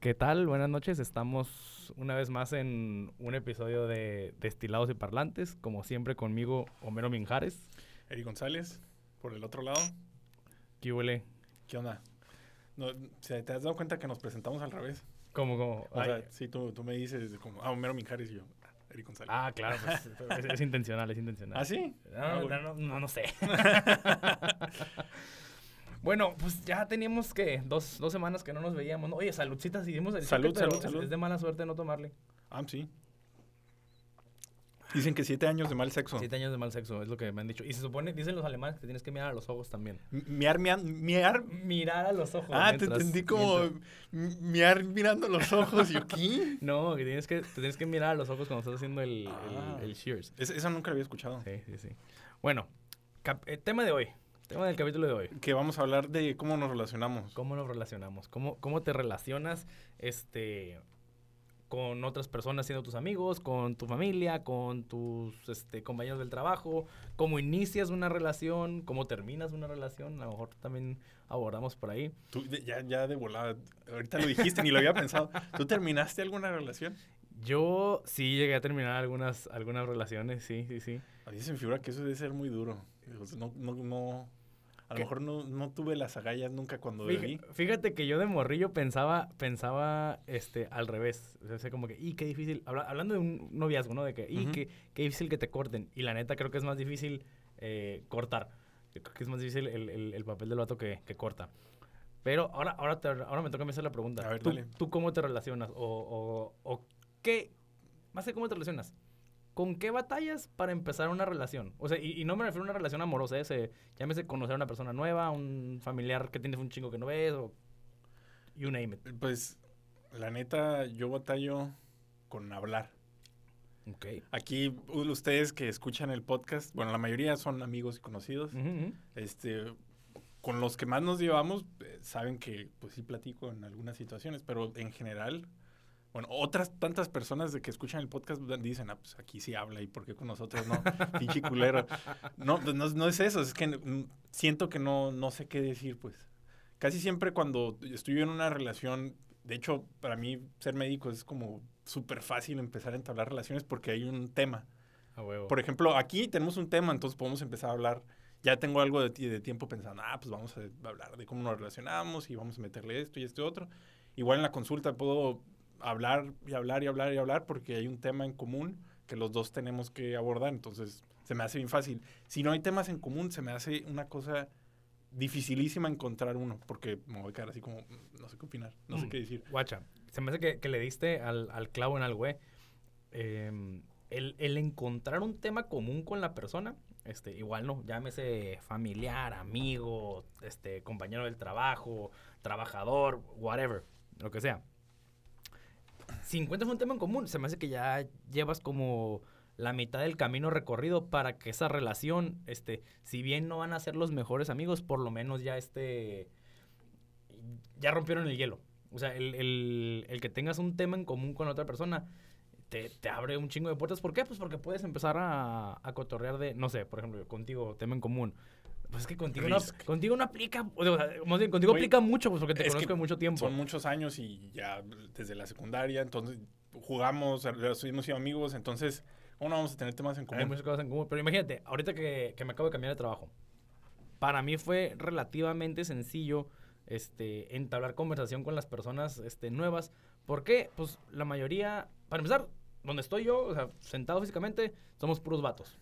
¿Qué tal? Buenas noches. Estamos una vez más en un episodio de Destilados y Parlantes. Como siempre, conmigo, Homero Minjares. Eri González, por el otro lado. ¿Qué huele? ¿Qué onda? No, ¿Te has dado cuenta que nos presentamos al revés? ¿Cómo, cómo? O sea, sí, tú, tú, me dices como, ah, Homero Minjares y yo, Eri González. Ah, claro, pues, es, intencional, es intencional. ¿Ah, sí? No, ah, no, no, no sé. Bueno, pues ya teníamos que dos, dos semanas que no nos veíamos. Oye, saludcitas, hicimos el salud, salud, salud. Es de mala suerte no tomarle. Ah, sí. Dicen que siete años de mal sexo. Siete años de mal sexo, es lo que me han dicho. Y se supone, dicen los alemanes, que tienes que mirar a los ojos también. Miar, miar, miar. Mirar a los ojos. Ah, te entendí como miar mirando los ojos. ¿Y qué? No, que tienes que, te tienes que mirar a los ojos cuando estás haciendo el, el, ah. shears. eso nunca lo había escuchado. Sí, sí, sí. Bueno, eh, tema de hoy. Tema del capítulo de hoy. Que vamos a hablar de cómo nos relacionamos. ¿Cómo nos relacionamos? ¿Cómo, cómo te relacionas este, con otras personas siendo tus amigos, con tu familia, con tus este, compañeros del trabajo? ¿Cómo inicias una relación? ¿Cómo terminas una relación? A lo mejor también abordamos por ahí. Tú ya, ya de volada, ahorita lo dijiste, ni lo había pensado. ¿Tú terminaste alguna relación? Yo sí llegué a terminar algunas, algunas relaciones, sí, sí, sí. A mí se me figura que eso debe ser muy duro. No, no, no, a lo mejor no, no, tuve las agallas nunca cuando fíjate, Fíjate que yo de morrillo pensaba, pensaba este, al revés. O sea, como que, y qué difícil. hablando de un noviazgo, ¿no? De que, y qué, qué, difícil que te corten. Y la neta creo que es más difícil eh, cortar. creo que es más difícil el, el, el papel del vato que, que corta. Pero ahora, ahora, ahora me toca a mí hacer la pregunta. A ver, ¿Tú, ¿Tú, cómo te relacionas? O, o, o qué, más que cómo te relacionas. ¿Con qué batallas para empezar una relación? O sea, y, no me refiero a una relación amorosa, ese, llámese conocer a una persona nueva, un familiar que tienes un chingo que no ves, o you name it. Pues, la neta, yo batallo con hablar. Ok. Aquí, ustedes que escuchan el podcast, bueno, la mayoría son amigos y conocidos. Este, con los que más nos llevamos, eh, saben que, pues sí platico en algunas situaciones, pero en general bueno, otras tantas personas de que escuchan el podcast dicen, ah, pues aquí sí habla y por qué con nosotros no, pinche culero. No, pues, no, no, es eso, es que siento que no, no sé qué decir, pues. Casi siempre cuando estoy en una relación, de hecho, para mí ser médico es como súper fácil empezar a entablar relaciones porque hay un tema. Por ejemplo, aquí tenemos un tema, entonces podemos empezar a hablar. Ya tengo algo de, de tiempo pensando, ah, pues vamos a hablar de cómo nos relacionamos y vamos a meterle esto y este otro. Igual en la consulta puedo hablar y hablar y hablar y hablar porque hay un tema en común que los dos tenemos que abordar, entonces se me hace bien fácil. Si no hay temas en común, se me hace una cosa dificilísima encontrar uno, porque me voy a quedar así como, no sé qué opinar, no sé mm, qué decir. Guacha, se me hace que, le diste al, clavo en algo, eh. Em, el, el, encontrar un tema común con la persona, este, igual no, llámese familiar, amigo, este, compañero del trabajo, trabajador, whatever, lo que sea si encuentras un tema en común, se me hace que ya llevas como la mitad del camino recorrido para que esa relación, este, si bien no van a ser los mejores amigos, por lo menos ya este, ya rompieron el hielo. O sea, el, que tengas un tema en común con otra persona te, abre un chingo de puertas. ¿Por qué? Pues porque puedes empezar a, a cotorrear de, no sé, por ejemplo, contigo, tema en común. Pues es que contigo no, contigo no aplica, o sea, contigo aplica mucho, pues porque te conozco de mucho tiempo. Son muchos años y ya desde la secundaria, entonces jugamos, estuvimos siendo amigos, entonces, ¿cómo no vamos a tener temas en común? Hay muchas cosas en común, pero imagínate, ahorita que, que me acabo de cambiar de trabajo, para mí fue relativamente sencillo este, entablar conversación con las personas este, nuevas. ¿Por qué? Pues la mayoría, para empezar, donde estoy yo, o sea, sentado físicamente, somos puros vatos.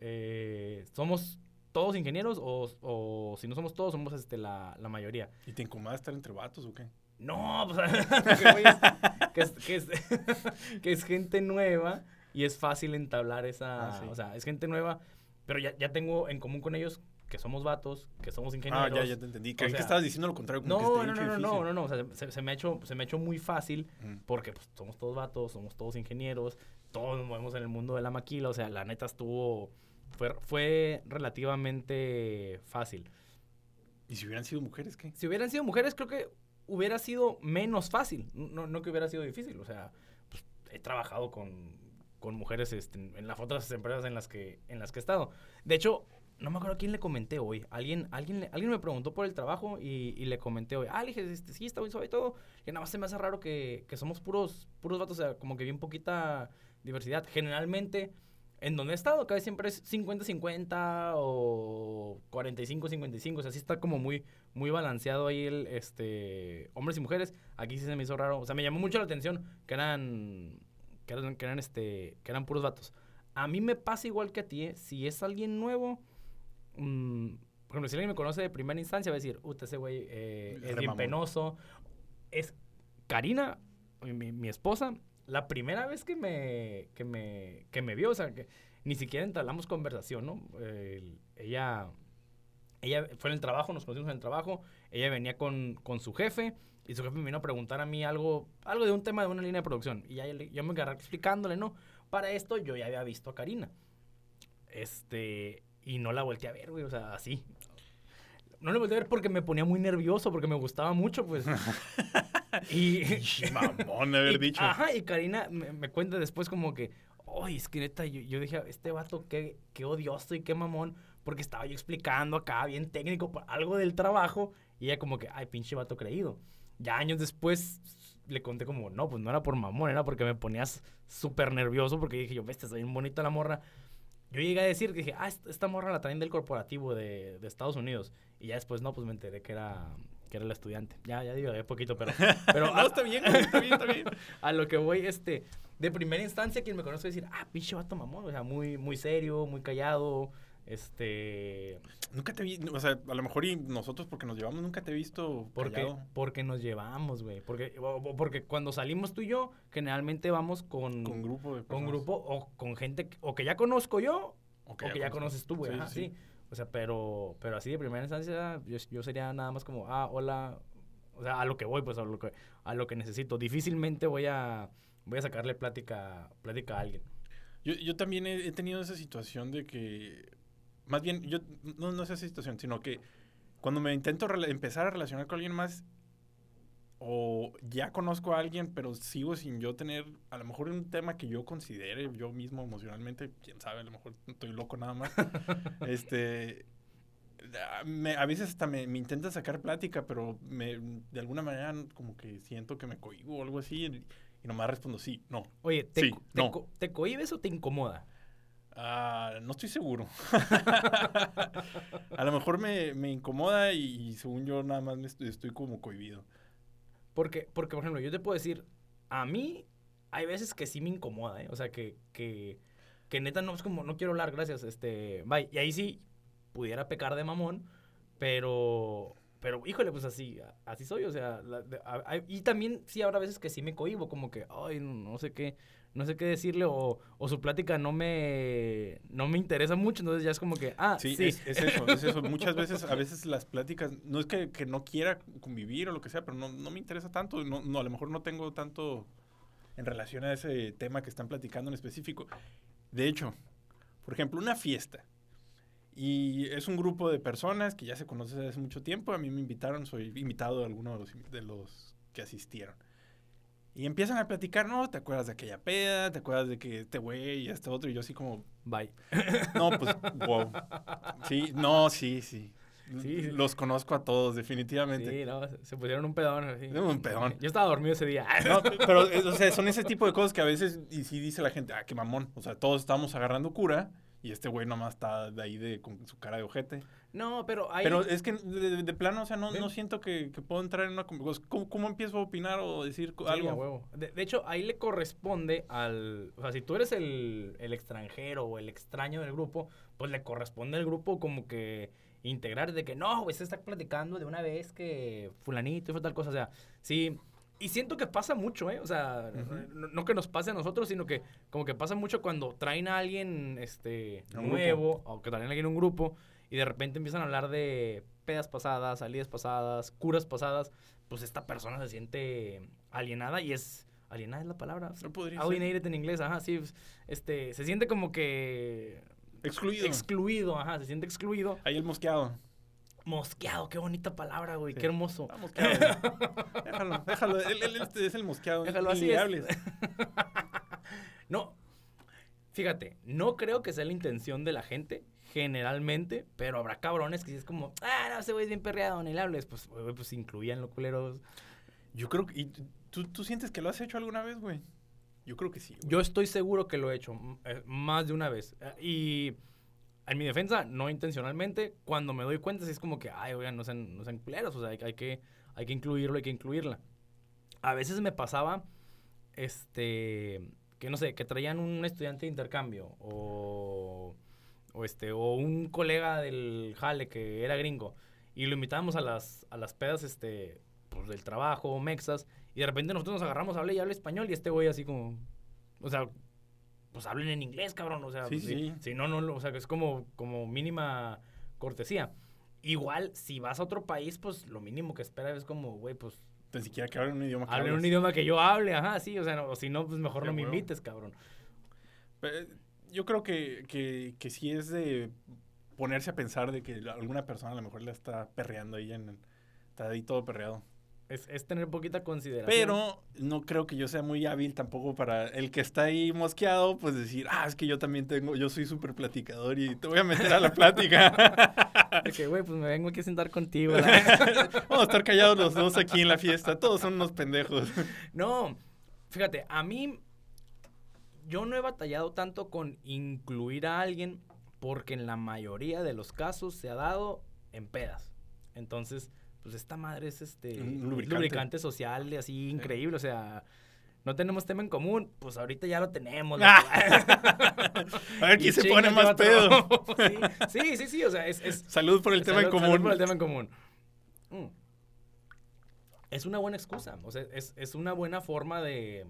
Eh, somos todos ingenieros o, si no somos todos, somos este, la, mayoría. ¿Y te incomoda estar entre vatos o qué? No, pues que, es, que, es, gente nueva y es fácil entablar esa... Ah, o sea, es gente nueva, pero ya, ya tengo en común con ellos que somos vatos, que somos ingenieros. Ah, ya, ya te entendí. que estabas diciendo lo contrario. no, no, no, no, no, no, o sea, se, me ha hecho, se me ha hecho muy fácil porque pues, somos todos vatos, somos todos ingenieros, todos nos movemos en el mundo de la maquila, o sea, la neta estuvo fue, fue relativamente fácil. ¿Y si hubieran sido mujeres qué? Si hubieran sido mujeres, creo que hubiera sido menos fácil. No, no que hubiera sido difícil. O sea, pues, he trabajado con, con mujeres este, en las otras empresas en las, que, en las que he estado. De hecho, no me acuerdo a quién le comenté hoy. Alguien, alguien, alguien me preguntó por el trabajo y, le comenté hoy. Ah, le dije, este, sí, está muy suave y todo. Y nada más se me hace raro que, que somos puros, puros vatos, o sea, como que bien poquita diversidad. Generalmente, en donde he estado, casi siempre es 50-50 o 45-55. O sea, sí está como muy, muy balanceado ahí el, este, hombres y mujeres. Aquí sí se me hizo raro. O sea, me llamó mucho la atención que eran, que eran, que eran, este, que eran puros vatos. A mí me pasa igual que a ti, ¿eh? Si es alguien nuevo, mmm, por ejemplo, si alguien me conoce de primera instancia, va a decir, usted ese güey eh, es bien penoso. Es Karina, mi, mi esposa, la primera vez que me, que me, que me vio, o sea, que ni siquiera entablamos conversación, ¿no? ella, ella fue en el trabajo, nos conocimos en el trabajo, ella venía con, con, su jefe y su jefe me vino a preguntar a mí algo, algo de un tema de una línea de producción. Y ya yo me agarré explicándole, ¿no? Para esto yo ya había visto a Karina. Este, y no la volteé a ver, güey, o sea, así. No la volteé a ver porque me ponía muy nervioso, porque me gustaba mucho, pues. Y. Mamón haber dicho. Ajá, y Karina me, cuenta después como que. Ay, es que neta, yo, dije, este vato, qué, qué odioso y qué mamón. Porque estaba yo explicando acá, bien técnico, algo del trabajo. Y ella como que, ay, pinche vato creído. Ya años después le conté como, no, pues no era por mamón, era porque me ponías súper nervioso. Porque dije yo, ves, está bien bonita la morra. Yo llegué a decir dije, ah, esta morra la traen del corporativo de, de Estados Unidos. Y ya después, no, pues me enteré que era que era el estudiante. Ya, ya digo, es poquito, pero... pero no, está bien, está bien, está bien. a lo que voy, este, de primera instancia, quien me conoce decir, ah, pinche vato mamón, o sea, muy, muy serio, muy callado, este... Nunca te vi, o sea, a lo mejor y nosotros porque nos llevamos, nunca te he visto porque, Porque nos llevamos, güey, porque, porque cuando salimos tú y yo, generalmente vamos con... Con grupo de Con grupo o con gente, o que ya conozco yo, o que, ya, conoces tú, güey, sí. O sea, pero, pero así de primera instancia, yo, sería nada más como, ah, hola. O sea, a lo que voy, pues a lo que, a lo que necesito. Difícilmente voy a, voy a sacarle plática, plática a alguien. Yo, yo también he, tenido esa situación de que, más bien, yo, no, no es esa situación, sino que cuando me intento empezar a relacionar con alguien más, o ya conozco a alguien, pero sigo sin yo tener, a lo mejor un tema que yo considere yo mismo emocionalmente, quién sabe, a lo mejor estoy loco nada más. este, a veces hasta me, me, intenta sacar plática, pero me, de alguna manera como que siento que me cohibo o algo así y, nomás respondo sí, no. Oye, ¿te, te, ¿te cohibes o te incomoda? Ah, no estoy seguro. a lo mejor me, me incomoda y, según yo nada más estoy, estoy como cohibido. Porque, porque, por ejemplo, yo te puedo decir, a mí hay veces que sí me incomoda, ¿eh? O sea, que, que, que neta no es como, no quiero hablar, gracias, este, bye. Y ahí sí pudiera pecar de mamón, pero, pero, híjole, pues así, así soy, o sea, y también sí habrá veces que sí me cohibo, como que, ay, no sé qué, no sé qué decirle o, o, su plática no me, no me interesa mucho, entonces ya es como que, ah, sí. Es, eso, es eso. Muchas veces, a veces las pláticas, no es que, que no quiera convivir o lo que sea, pero no, no me interesa tanto, no, no, a lo mejor no tengo tanto en relación a ese tema que están platicando en específico. De hecho, por ejemplo, una fiesta. Y es un grupo de personas que ya se conocen desde hace mucho tiempo. A mí me invitaron, soy invitado de alguno de los, de los que asistieron. Y empiezan a platicar, ¿no? ¿Te acuerdas de aquella peda? ¿Te acuerdas de que este güey y este otro? Y yo así como... Bye. No, pues, wow. Sí, no, sí, sí. Sí, Los conozco a todos, definitivamente. Sí, no, se pusieron un pedón. Un pedón. Yo estaba dormido ese día. No, pero, o sea, son ese tipo de cosas que a veces, y sí dice la gente, ah, qué mamón. O sea, todos estamos agarrando cura y este güey nomás está de ahí de, con su cara de ojete. No, pero hay... Pero es que de, plano, o sea, no, no siento que, que, puedo entrar en una... Pues, ¿Cómo, ¿Cómo, empiezo a opinar o decir algo? huevo. De, hecho, ahí le corresponde al... O sea, si tú eres el, el extranjero o el extraño del grupo, pues le corresponde al grupo como que integrar de que no, güey, se está platicando de una vez que fulanito y tal cosa. O sea, sí y siento que pasa mucho, ¿eh? O sea, no, que nos pase a nosotros, sino que como que pasa mucho cuando traen a alguien este, nuevo, o que traen a alguien en un grupo, y de repente empiezan a hablar de pedas pasadas, salidas pasadas, curas pasadas, pues esta persona se siente alienada y es... Alienada es la palabra. No podría Alienated en inglés, ajá, sí. Pues, este, se siente como que... Excluido. Excluido, ajá, se siente excluido. Ahí el mosqueado. Mosqueado, qué bonita palabra, güey, qué hermoso. Ah, mosqueado. déjalo, déjalo. Él, él, es el mosqueado. Déjalo así. no, fíjate, no creo que sea la intención de la gente generalmente, pero habrá cabrones que si es como, ah, no, ese güey es bien perreado, ni le hables, pues, güey, pues incluían los culeros. Yo creo que, ¿y tú, tú sientes que lo has hecho alguna vez, güey? Yo creo que sí. Yo estoy seguro que lo he hecho eh, más de una vez. Eh, y en mi defensa, no intencionalmente, cuando me doy cuenta, sí es como que, ay, oigan, no sean, no sean culeros, o sea, hay, hay, que, hay que incluirlo, hay que incluirla. A veces me pasaba, este, que no sé, que traían un estudiante de intercambio o, o, este, o un colega del jale que era gringo y lo invitábamos a las, a las pedas, este, pues, del trabajo, mexas, y de repente nosotros nos agarramos a hablar y habla español y este güey así como, o sea, pues hablen en inglés, cabrón, o sea, sí, pues, sí. Si, no, no, o sea, que es como, como mínima cortesía. Igual, si vas a otro país, pues lo mínimo que esperas es como, güey, pues... Ni siquiera que hablen un idioma que Hablen un idioma que yo hable, ajá, sí, o sea, no, o si no, pues mejor no me invites, cabrón. Pero yo creo que, que, que sí es de ponerse a pensar de que alguna persona a lo mejor le está perreando ahí en... Está ahí todo perreado. Es, es, tener poquita consideración. Pero no creo que yo sea muy hábil tampoco para el que está ahí mosqueado, pues decir, ah, es que yo también tengo, yo soy súper platicador y te voy a meter a la plática. que, güey, pues me vengo aquí a sentar contigo. Vamos a estar callados los dos aquí en la fiesta, todos son unos pendejos. No, fíjate, a mí, yo no he batallado tanto con incluir a alguien porque en la mayoría de los casos se ha dado en pedas. Entonces pues esta madre es este un lubricante, lubricante social así sí. increíble, o sea, no tenemos tema en común, pues ahorita ya lo tenemos. a ver quién se pone más pedo. sí, sí, sí, sí, o sea, es, es salud por el tema en común. Salud por el tema en común. Mm. Es una buena excusa, o sea, es, es una buena forma de,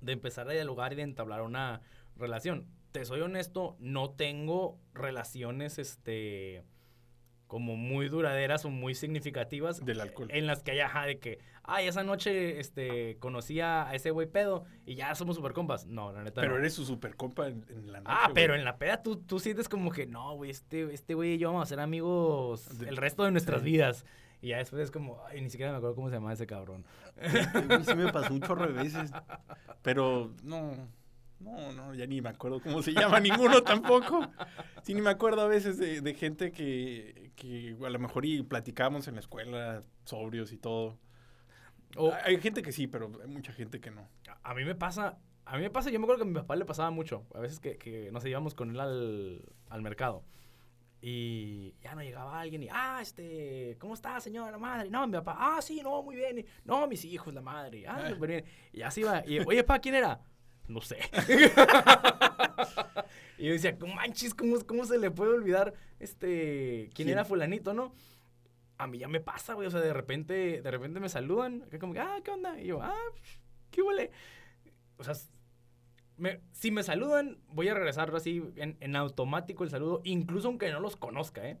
de empezar a dialogar y de entablar una relación. Te soy honesto, no tengo relaciones, este como muy duraderas o muy significativas. Del alcohol. En las que hay, ajá, de que, ay, esa noche este, conocí a ese güey pedo y ya somos super compas. No, la neta. Pero no. eres su super compa en, en la noche. Ah, pero en la peda tú, tú sientes como que, no, güey, este, este güey y yo vamos a ser amigos de, el resto de nuestras sí. vidas. Y ya después es como, ay, ni siquiera me acuerdo cómo se llama ese cabrón. Este, sí me pasó un chorro de veces. Pero no. No, no, ya ni me acuerdo cómo se llama ninguno tampoco. Sí, ni me acuerdo a veces de, de gente que, que, a lo mejor y platicamos en la escuela, sobrios y todo. O, hay gente que sí, pero hay mucha gente que no. A, a mí me pasa, a mí me pasa, yo me acuerdo que a mi papá le pasaba mucho. A veces que, que nos íbamos con él al, al mercado. Y ya no llegaba alguien y, ah, este, ¿cómo está, señora, la madre? No, mi papá, ah, sí, no, muy bien. Y, no, mis hijos, la madre. Ah, súper bien. Y así va. Y, oye, papá, ¿quién era? No sé. y yo decía, manches, ¿cómo, ¿cómo se le puede olvidar este quién, ¿Quién? era fulanito, no? A mí ya me pasa, güey, o sea, de repente, de repente me saludan, que como ah, ¿qué onda? Y yo, ah, ¿qué huele? O sea, me, si me saludan, voy a regresar así en, en, automático el saludo, incluso aunque no los conozca, ¿eh?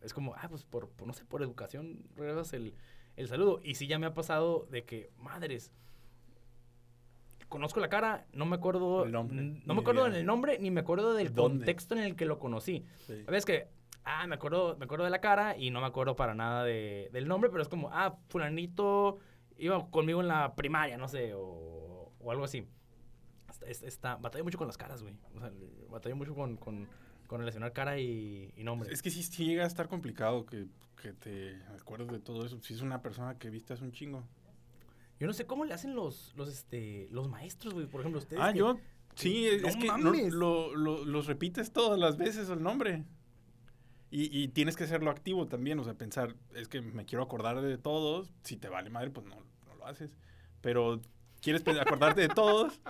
Es como, ah, pues por, por no sé, por educación regresas el, el saludo. Y sí ya me ha pasado de que, madres, conozco la cara, no me acuerdo, el nombre, no me acuerdo del nombre ni me acuerdo del ¿Dónde? contexto en el que lo conocí. Sí. ¿Ves que ah, me acuerdo, me acuerdo de la cara y no me acuerdo para nada de, del nombre, pero es como, ah, fulanito iba conmigo en la primaria, no sé, o, o algo así. Está, está, batallo mucho con las caras, güey. O sea, batallo mucho con, con, con relacionar cara y, y, nombre. Es que sí, sí, llega a estar complicado que, que te acuerdes de todo eso. Si es una persona que viste hace un chingo. Yo no sé cómo le hacen los, los, este, los maestros, güey. Por ejemplo, ustedes. Ah, que, yo. Sí, no es que mames. lo, lo, los repites todas las veces el nombre. Y, y, tienes que hacerlo activo también. O sea, pensar, es que me quiero acordar de todos. Si te vale madre, pues no, no lo haces. Pero quieres acordarte de todos.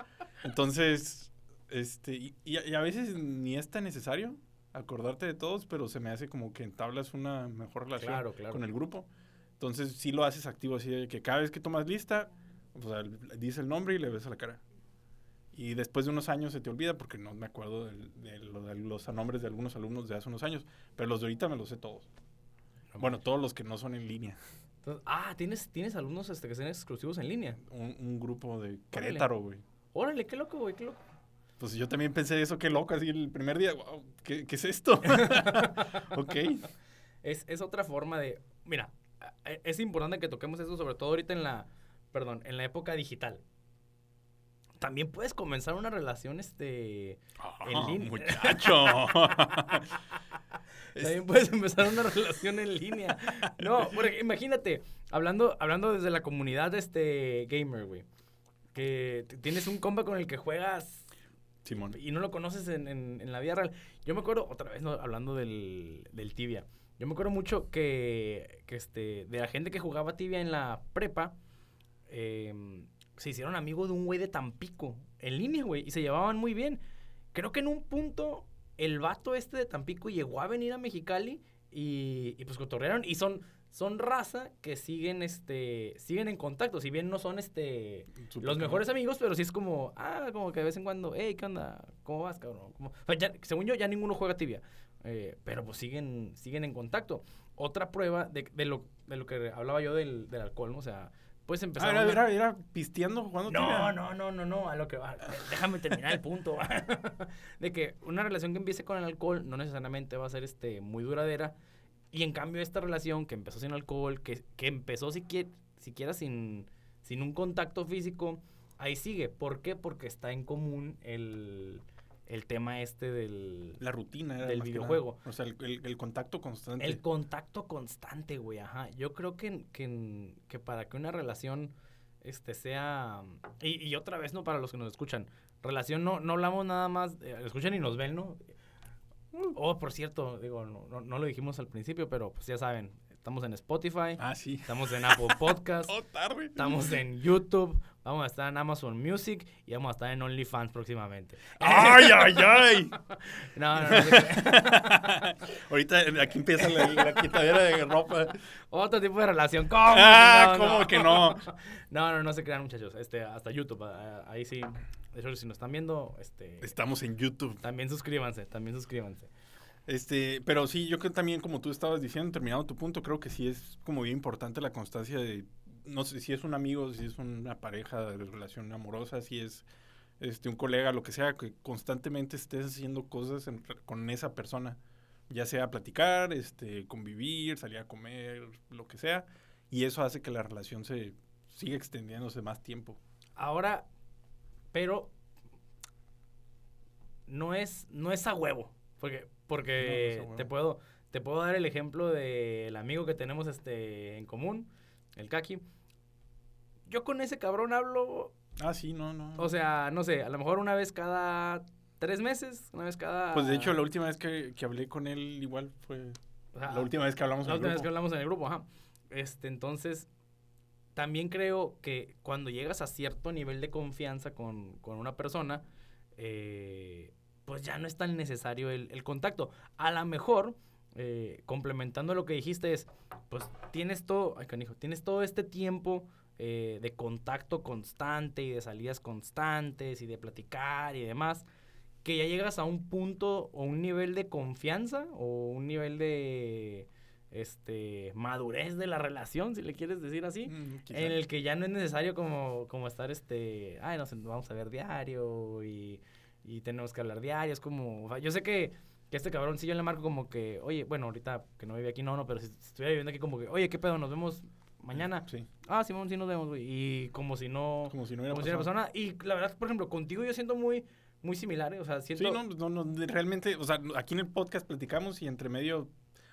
Entonces, este. Y, y, a veces ni es tan necesario acordarte de todos, pero se me hace como que entablas una mejor relación claro, claro. con el grupo. Entonces, sí lo haces activo, así de que cada vez que tomas lista, o sea, dices el nombre y le ves a la cara. Y después de unos años se te olvida porque no me acuerdo de, de, de los nombres de algunos alumnos de hace unos años, pero los de ahorita me los sé todos. No, bueno, todos los que no son en línea. Entonces, ah, ¿tienes, ¿tienes alumnos este, que sean exclusivos en línea? Un, un grupo de Querétaro, güey. Órale, qué loco, güey, qué loco. Pues yo también pensé eso, qué loco, así el primer día, wow, ¿qué, qué es esto? ok. Es, es otra forma de, mira, es importante que toquemos eso, sobre todo ahorita en la, perdón, en la época digital. también puedes comenzar una relación este en Ah, línea. muchacho. También puedes empezar una relación en línea. No, porque imagínate, hablando, hablando desde la comunidad este gamer, güey. Que tienes un compa con el que juegas Simón. y no lo conoces en, en- en la vida real. Yo me acuerdo, otra vez ¿no? hablando del, del tibia, yo me acuerdo mucho que, que, este, de la gente que jugaba tibia en la prepa, em, se hicieron amigos de un güey de Tampico, en línea, güey, y se llevaban muy bien. Creo que en un punto el vato este de Tampico llegó a venir a Mexicali y, y pues cotorrearon y son... Son raza que siguen, este, siguen en contacto. Si bien no son, este, los cabrón. mejores amigos, pero sí es como, ah, como que de vez en cuando, hey, ¿qué onda? ¿Cómo vas, cabrón? ¿Cómo-?" O sea, ya- según yo, ya ninguno juega tibia, eh, pero pues siguen, siguen en contacto. Otra prueba de, de lo, de lo que hablaba yo del, del alcohol, ¿no? O sea, puedes empezar... Ah, era, una- era, era pisteando jugando no, no, no, no, no, a lo que va. Déjame terminar el punto. de que una relación que empiece con el alcohol no necesariamente va a ser este muy duradera. Y en cambio esta relación que empezó sin alcohol, que, que empezó siquiera, siquiera sin, sin un contacto físico, ahí sigue. ¿Por qué? Porque está en común el, el tema este del... La rutina era Del videojuego. nada. O sea, el, el- el contacto constante. El contacto constante, güey, ajá. Yo creo que, que, que para que una relación este, sea... Y, y otra vez, ¿no? Para los que nos escuchan. Relación, no, no hablamos nada más... eh, escuchan y nos ven, ¿no? Oh, por cierto, digo, no, no, no lo dijimos al principio, pero pues ya saben, estamos en Spotify, Ah, sí. estamos en Apple Podcast, Oh, tarde. estamos en YouTube, vamos a estar en Amazon Music y vamos a estar en OnlyFans próximamente. ¡Ay, ay, ay! No, no, no. Ahorita eh, aquí empieza la, la quitadera de ropa. Otro tipo de relación. ¿Cómo? Ah, No, ¿cómo no. que no? No, no, no se crean, muchachos. Este, hasta YouTube, ah, ahí sí. De hecho, si nos están viendo, este, Estamos en YouTube. también suscríbanse, también suscríbanse. Este, pero sí, yo creo también, como tú estabas diciendo, terminando tu punto, creo que sí es como bien importante la constancia de, no sé si es un amigo, si es una pareja de relación amorosa, si es este un colega, lo que sea, que constantemente estés haciendo cosas en- con esa persona, ya sea platicar, este, convivir, salir a comer, lo que sea, y eso hace que la relación se siga extendiéndose más tiempo. Ahora, pero no es, no es a huevo. Porque, porque No, no es a huevo. te puedo, te puedo dar el ejemplo del amigo que tenemos este en común, el Kaki. Yo con ese cabrón hablo, Ah, sí, no, no. o sea, no sé, a lo mejor una vez cada tres meses, una vez cada. pues de hecho, la última vez que, que hablé con él igual fue o sea, la última vez que hablamos en La el última vez grupo. que hablamos en el grupo, ajá. Este, entonces, también creo que cuando llegas a cierto nivel de confianza con, con una persona, eh, pues ya no es tan necesario el, el contacto. A lo mejor, eh, complementando lo que dijiste, es, pues tienes todo, ay, canijo, tienes todo este tiempo eh, de contacto constante y de salidas constantes y de platicar y demás, que ya llegas a un punto o un nivel de confianza o un nivel de este madurez de la relación, si le quieres decir así, Mm, en el que ya no es necesario como, como estar este, ay, nos vamos a ver diario y, y tenemos que hablar diario, es como, o sea, yo sé que, que este cabrón sí yo le marco como que, oye, bueno, ahorita que no vive aquí, no, no, pero si, si estuviera viviendo aquí como que, oye, ¿qué pedo? Nos vemos mañana. Sí, Ah, Simón, sí nos vemos, güey. Y como si no, como si no hubiera como si persona. Y la verdad, por ejemplo, contigo yo siento muy, muy similar, ¿eh? o sea, siento... Sí, no, no, realmente, o sea, aquí en el podcast platicamos y entre medio,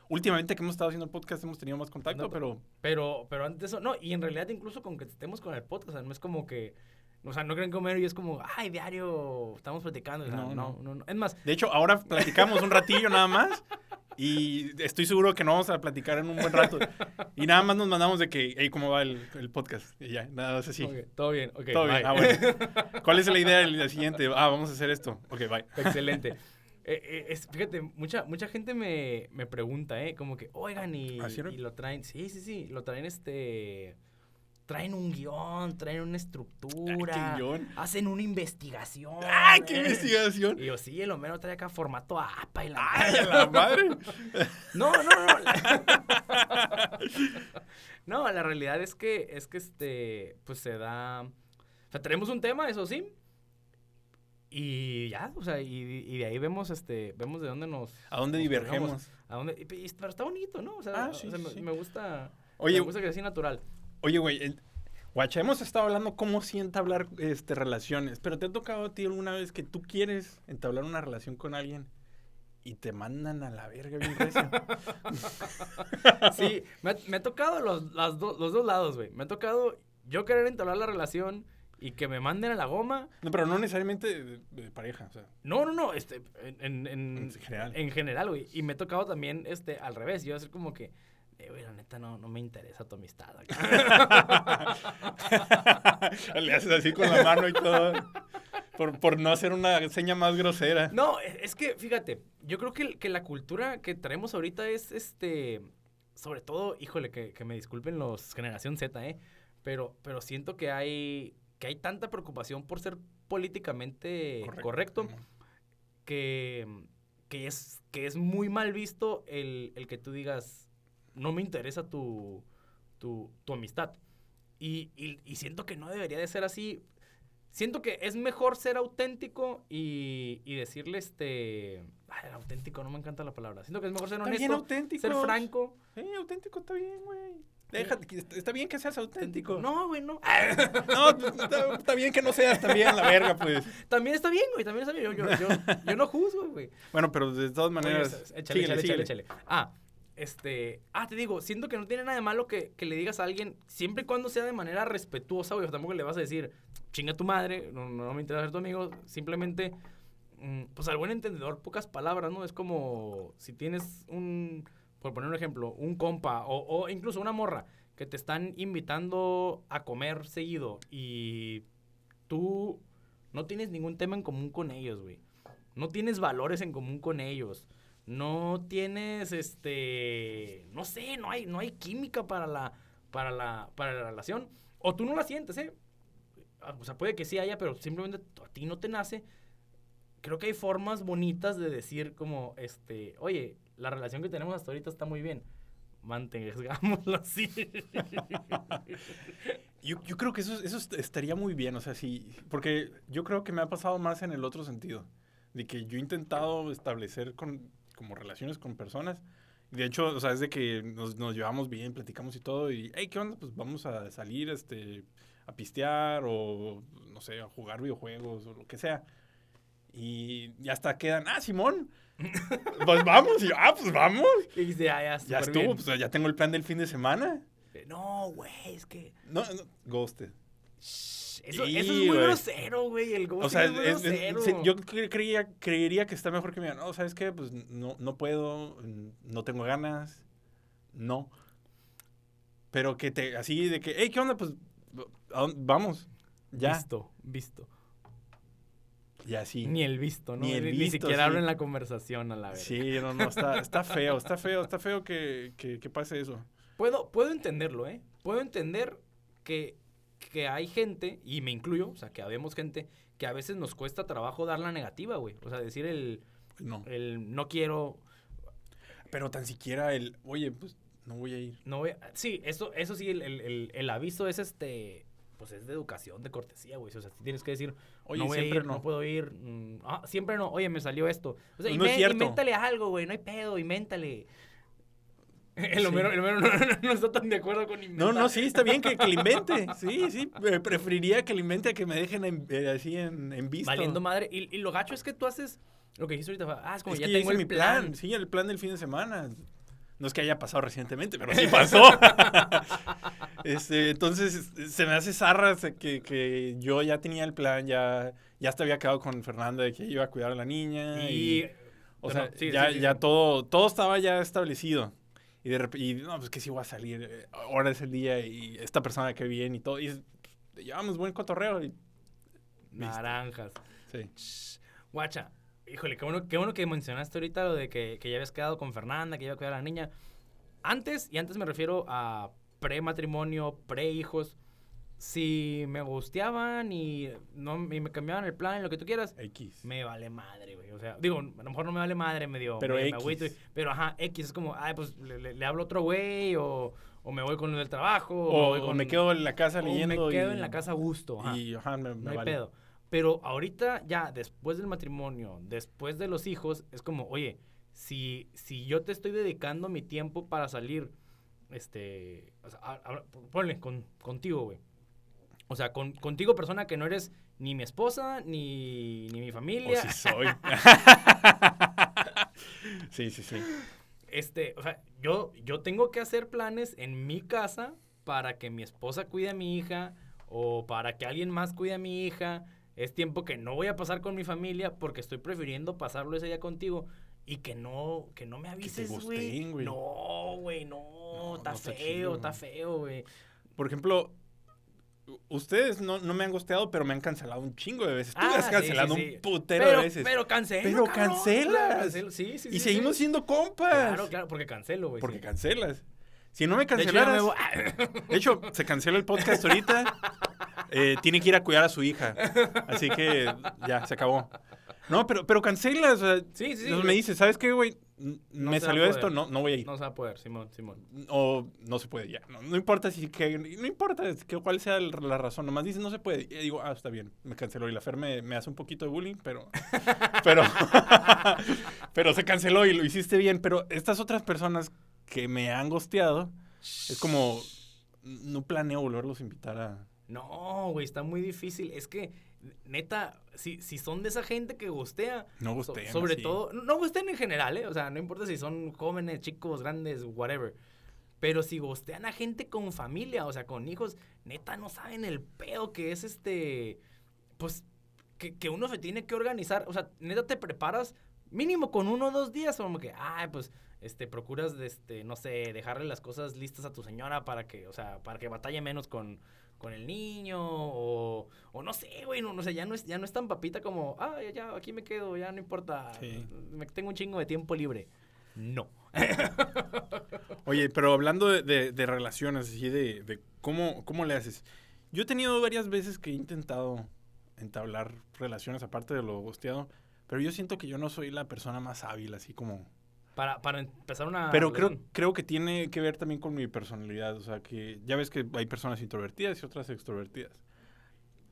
últimamente que hemos estado haciendo el podcast hemos tenido más contacto, No, pero Pero, pero antes de eso, no, y en realidad incluso con que estemos con el podcast, o sea, no es como que, o sea, no creen comer y es como, ay, diario estamos platicando, o sea, No, no, no. no, no. Es más, de hecho ahora platicamos un ratillo nada más y estoy seguro que no vamos a platicar en un buen rato. Y nada más nos mandamos de que, hey, ¿cómo va el, el podcast? Y ya, nada más así. todo bien, ok, Todo bien, ah, bueno. ¿Cuál es la idea del día siguiente? Ah, vamos a hacer esto. Ok, bye. Excelente. Eh, eh, es- fíjate, mucha, mucha gente me, me pregunta, ¿eh? Como que, oigan, y, ¿Ah, sí, no? y lo traen, sí, sí, sí, lo traen este, traen un guion, traen una estructura, Ay, qué guion. hacen una investigación. ¡Ay, qué eh". investigación! Y yo, sí, el Homero trae acá formato APA y la ¡Ay, a la madre! No, no, no. la- no, la realidad es que, es que este, pues se da. O sea, tenemos un tema, eso sí. Y ya, o sea, y, y de ahí vemos, este, vemos de dónde nos. ¿A dónde nos divergemos? A dónde, y- y- pero está bonito, ¿no? O sea, Ah, o sí, sea, me, sí. me gusta. Oye, me gusta que sea así natural. Oye, güey, el- Guacha, hemos estado hablando cómo sí entablar este, relaciones, pero ¿te ha tocado a ti alguna vez que tú quieres entablar una relación con alguien y te mandan a la verga bien sí, me, ha tocado los, los dos lados, güey. Me ha tocado yo querer entablar la relación y que me manden a la goma. No, pero no necesariamente de, pareja, o sea. No, no, no, este, en, en, general. En general, güey. Y me ha tocado también, este, al revés. Yo hacer como que, eh, güey, la neta no, no me interesa tu amistad. Le haces así con la mano y todo. Por, por, no hacer una seña más grosera. No, es que, fíjate, yo creo que, que la cultura que traemos ahorita es, este, sobre todo, híjole, que, que me disculpen los generación Z, ¿eh? Pero, pero siento que hay que hay tanta preocupación por ser políticamente correcto, que, que, es, que es muy mal visto el, que tú digas, no me interesa tu, tu, amistad. Y, siento que no debería de ser así. Siento que es mejor ser auténtico y, decirle este... Ay, auténtico, no me encanta la palabra. Siento que es mejor ser honesto, auténtico. ser franco. Sí, auténtico está bien, güey. Déjate, está bien que seas auténtico. No, güey, no. no, está, bien que no seas también la verga, pues. También está bien, güey, también está bien. Yo, yo, yo, no juzgo, güey. Bueno, pero de todas maneras. échale, échale, échale, échale, Ah, este. Ah, te digo, siento que no tiene nada de malo que, que, le digas a alguien, siempre y cuando sea de manera respetuosa, güey. Tampoco le vas a decir, chinga tu madre, no, no me interesa ser tu amigo. Simplemente, mm, pues al buen entendedor, pocas palabras, ¿no? Es como si tienes un por poner un ejemplo, un compa o, incluso una morra que te están invitando a comer seguido y tú no tienes ningún tema en común con ellos, güey. No tienes valores en común con ellos. No tienes, este, no sé, no hay, no hay química para la, para la, para la relación. O tú no la sientes, ¿eh? O sea, puede que sí haya, pero simplemente a ti no te nace. Creo que hay formas bonitas de decir como, este, oye, la relación que tenemos hasta ahorita está muy bien. Mantengámoslo así. yo, yo, creo que eso, eso estaría muy bien, o sea, sí, porque yo creo que me ha pasado más en el otro sentido, de que yo he intentado establecer con, como relaciones con personas, de hecho, o sea, es de que nos, nos llevamos bien, platicamos y todo, y, hey, ¿qué onda? Pues vamos a salir, este, a pistear o, no sé, a jugar videojuegos o lo que sea. Y, y hasta quedan, ah, Simón, pues vamos, y ah, pues vamos. Y dice, ah, ya, ya estuvo, pues ya tengo el plan del fin de semana. No, güey, es que. No, no, ghosted. Eso, eso, es muy grosero, güey. El ghosted o sea, es, grosero. yo creía, creería que está mejor que me digan, no, ¿sabes qué? Pues no, no puedo, no tengo ganas, no. Pero que te, así de que, hey, ¿qué onda? Pues vamos, ya. Visto, visto. Y así. Ni el visto, ¿no? Ni, el Ni siquiera sí. en la conversación a la vez. Sí, no, no, está, está feo, está feo, está feo que, que, que, pase eso. Puedo, puedo entenderlo, ¿eh? Puedo entender que, que hay gente, y me incluyo, o sea, que habemos gente que a veces nos cuesta trabajo dar la negativa, güey. O sea, decir el no, el no quiero. Pero tan siquiera el, oye, pues no voy a ir. No voy sí, eso, eso sí, el, el, el aviso es este pues es de educación, de cortesía, güey. O sea, tienes que decir, oye, no siempre no. puedo ir. Mm, ah, siempre no. Oye, me salió esto. O sea, no invéntale algo, güey. No hay pedo, invéntale. El Homero, el Homero no, está tan de acuerdo con inventar. No, no, sí, está bien que, que le invente. Sí, sí. Preferiría que le invente a que me dejen eh, así en, en visto. Valiendo madre. Y, y, lo gacho es que tú haces... Lo que dijiste ahorita, ah, es como ya tengo el mi plan. Sí, el plan del fin de semana. No es que haya pasado recientemente, pero sí pasó. este, entonces, se me hace zarra que, que, yo ya tenía el plan, ya, ya hasta había quedado con Fernanda de que iba a cuidar a la niña. Y, o sea, ya, ya todo, todo estaba ya establecido. Y de repente, y, no, pues que sí voy a salir, ahora es el día y esta persona que viene y todo. Y llevamos buen cotorreo. Y, Naranjas. Sí. Guacha, Híjole, qué bueno, qué bueno que mencionaste ahorita lo de que, que ya habías quedado con Fernanda, que iba a cuidar a la niña. Antes, y antes me refiero a pre-matrimonio, pre-hijos, si me gusteaban y, no, y me cambiaban el plan, lo que tú quieras, X. me vale madre, güey. O sea, digo, a lo mejor no me vale madre, medio, pero me, X. pero ajá, X es como, ay, pues le, le, hablo otro güey o, o, me voy con el del trabajo. O, me, quedo en la casa leyendo. me quedo en la casa a gusto. Ajá. Y, ajá, me, no hay pedo. Pero ahorita ya, después del matrimonio, después de los hijos, es como, oye, si, si yo te estoy dedicando mi tiempo para salir, este, o sea, ponle con, contigo, güey. O sea, con, contigo, persona que no eres ni mi esposa, ni, ni mi familia. O sí soy. sí, sí, sí. Este, o sea, yo, yo tengo que hacer planes en mi casa para que mi esposa cuide a mi hija o para que alguien más cuide a mi hija. Es tiempo que no voy a pasar con mi familia porque estoy prefiriendo pasarlo ese día contigo y que no, que no me avises, güey. No, güey, no, está, feo, está feo, güey. Por ejemplo, Ustedes no, no, me han gosteado, pero me han cancelado un chingo de veces. Tú ah, has cancelado un putero de veces. Pero cancelo. Pero cancelas. Sí, sí, y seguimos siendo compas. Claro, claro, porque cancelo, güey. Porque cancelas. Si no me cancelaras. De hecho, se cancela el podcast ahorita. Eh, tiene que ir a cuidar a su hija. Así que ya, se acabó. No, pero, pero cancelas. sí, sí, sí. me dice, ¿sabes qué, güey? Me salió esto, no, no voy a ir. No se va a poder, Simón, Simón. O no se puede ya. No, importa si que, no importa que, cuál sea la razón. Nomás dice no se puede. Y digo, ah, está bien, me canceló. Y la Fer me, hace un poquito de bullying, pero. pero. pero se canceló y lo hiciste bien. Pero estas otras personas que me han gosteado, es como. No planeo volverlos a invitar a. No, güey, está muy difícil. Es que neta, si, si son de esa gente que gustea. No gustean. sobre todo, no gustean en general, ¿eh? O sea, no importa si son jóvenes, chicos, grandes, whatever. Pero si gustean a gente con familia, o sea, con hijos, neta, no saben el pedo que es este. Pues, que, que uno se tiene que organizar. O sea, neta, te preparas mínimo con uno o dos días, como que, ay, pues, este, procuras, este, no sé, dejarle las cosas listas a tu señora para que, o sea, para que batalle menos con, con el niño o, o no sé, güey, no, no sé, ya no, es, ya no es tan papita como, ah, ya, ya aquí me quedo, ya no importa, me, tengo un chingo de tiempo libre. No. Oye, pero hablando de, de, relaciones, así de, de, cómo, cómo le haces. Yo he tenido varias veces que he intentado entablar relaciones aparte de lo gosteado, pero yo siento que yo no soy la persona más hábil, así como para, para empezar una... Pero creo, creo que tiene que ver también con mi personalidad. O sea, que ya ves que hay personas introvertidas y otras extrovertidas.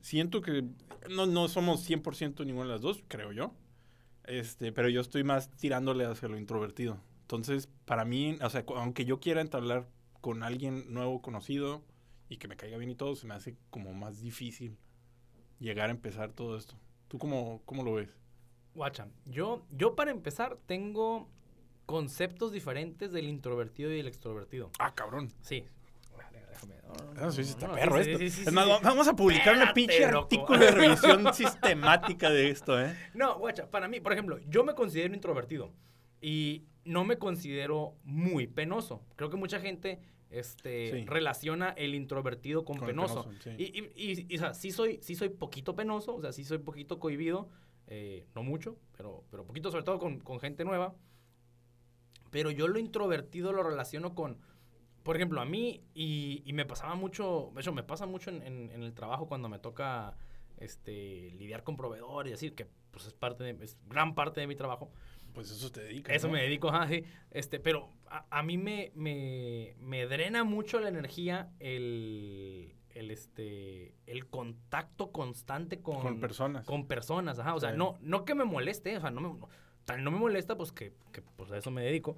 Siento que no, no somos 100% ninguna de las dos, creo yo. Este, pero yo estoy más tirándole hacia lo introvertido. Entonces, para mí, o sea, aunque yo quiera entablar con alguien nuevo, conocido, y que me caiga bien y todo, se me hace como más difícil llegar a empezar todo esto. ¿Tú cómo, cómo lo ves? Guacha, yo, yo para empezar tengo conceptos diferentes del introvertido y el extrovertido. Ah, cabrón. Sí. Ah, sí, está perro esto. vamos a publicar una pinche artículo de revisión sistemática de esto, ¿eh? No, guacha, para mí, por ejemplo, yo me considero introvertido y no me considero muy penoso. Creo que mucha gente este, relaciona el introvertido con, penoso. y, y, y, o sea, sí soy, sí soy poquito penoso, o sea, sí soy poquito cohibido, eh, no mucho, pero, pero poquito sobre todo con, con gente nueva. Pero yo lo introvertido lo relaciono con, por ejemplo, a mí, y, y me pasaba mucho, de hecho, me pasa mucho en, en, el trabajo cuando me toca este, lidiar con proveedores, y decir que pues, es, parte de, es gran parte de mi trabajo. Pues eso te dedica. Eso me dedico, ajá, sí. Este, pero a, a mí me, me, me, drena mucho la energía el, el, este, el contacto constante con, con personas. Con personas, ajá. O sea, no, no que me moleste, o sea, no me tal no me molesta, pues que, que pues a eso me dedico.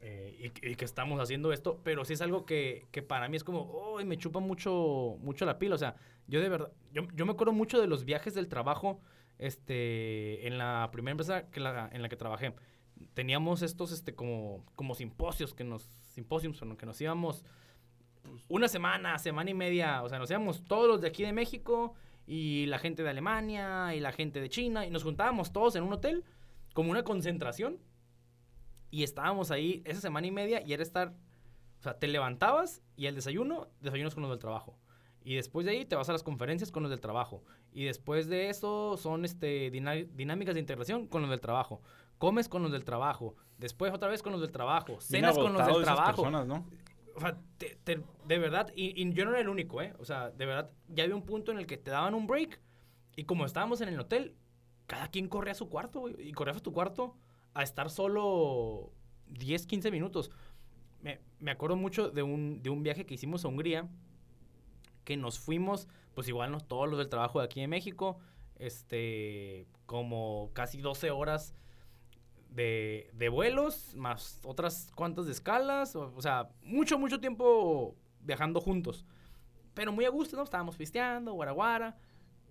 Eh, y, que estamos haciendo esto, pero sí es algo que, que para mí es como, oh, me chupa mucho, mucho la pila. O sea, yo de verdad, yo, yo, me acuerdo mucho de los viajes del trabajo, este, en la primera empresa que la, en la que trabajé. Teníamos estos, este, como, como simposios que nos, simposios, que nos íbamos una semana, semana y media, o sea, nos íbamos todos los de aquí de México y la gente de Alemania y la gente de China y nos juntábamos todos en un hotel como una concentración. Y estábamos ahí esa semana y media y era estar, o sea, te levantabas y el desayuno, desayunos con los del trabajo. Y después de ahí te vas a las conferencias con los del trabajo. Y después de eso son este, dinámicas de integración con los del trabajo. Comes con los del trabajo. Después otra vez con los del trabajo. Cenas con los del trabajo. Personas, ¿no? O sea, de verdad, y, y, yo no era el único, ¿eh? O sea, de verdad, ya había un punto en el que te daban un break y como estábamos en el hotel, cada quien corre a su cuarto, güey. Y corre a tu cuarto a estar solo 10, 15 minutos. Me, me acuerdo mucho de un, de un viaje que hicimos a Hungría, que nos fuimos, pues igual, ¿no? Todos los del trabajo de aquí en México, este, como casi 12 horas de, de vuelos, más otras cuantas de escalas, o, o sea, mucho, mucho tiempo viajando juntos. pero muy a gusto, ¿no? Estábamos pisteando, guaraguara.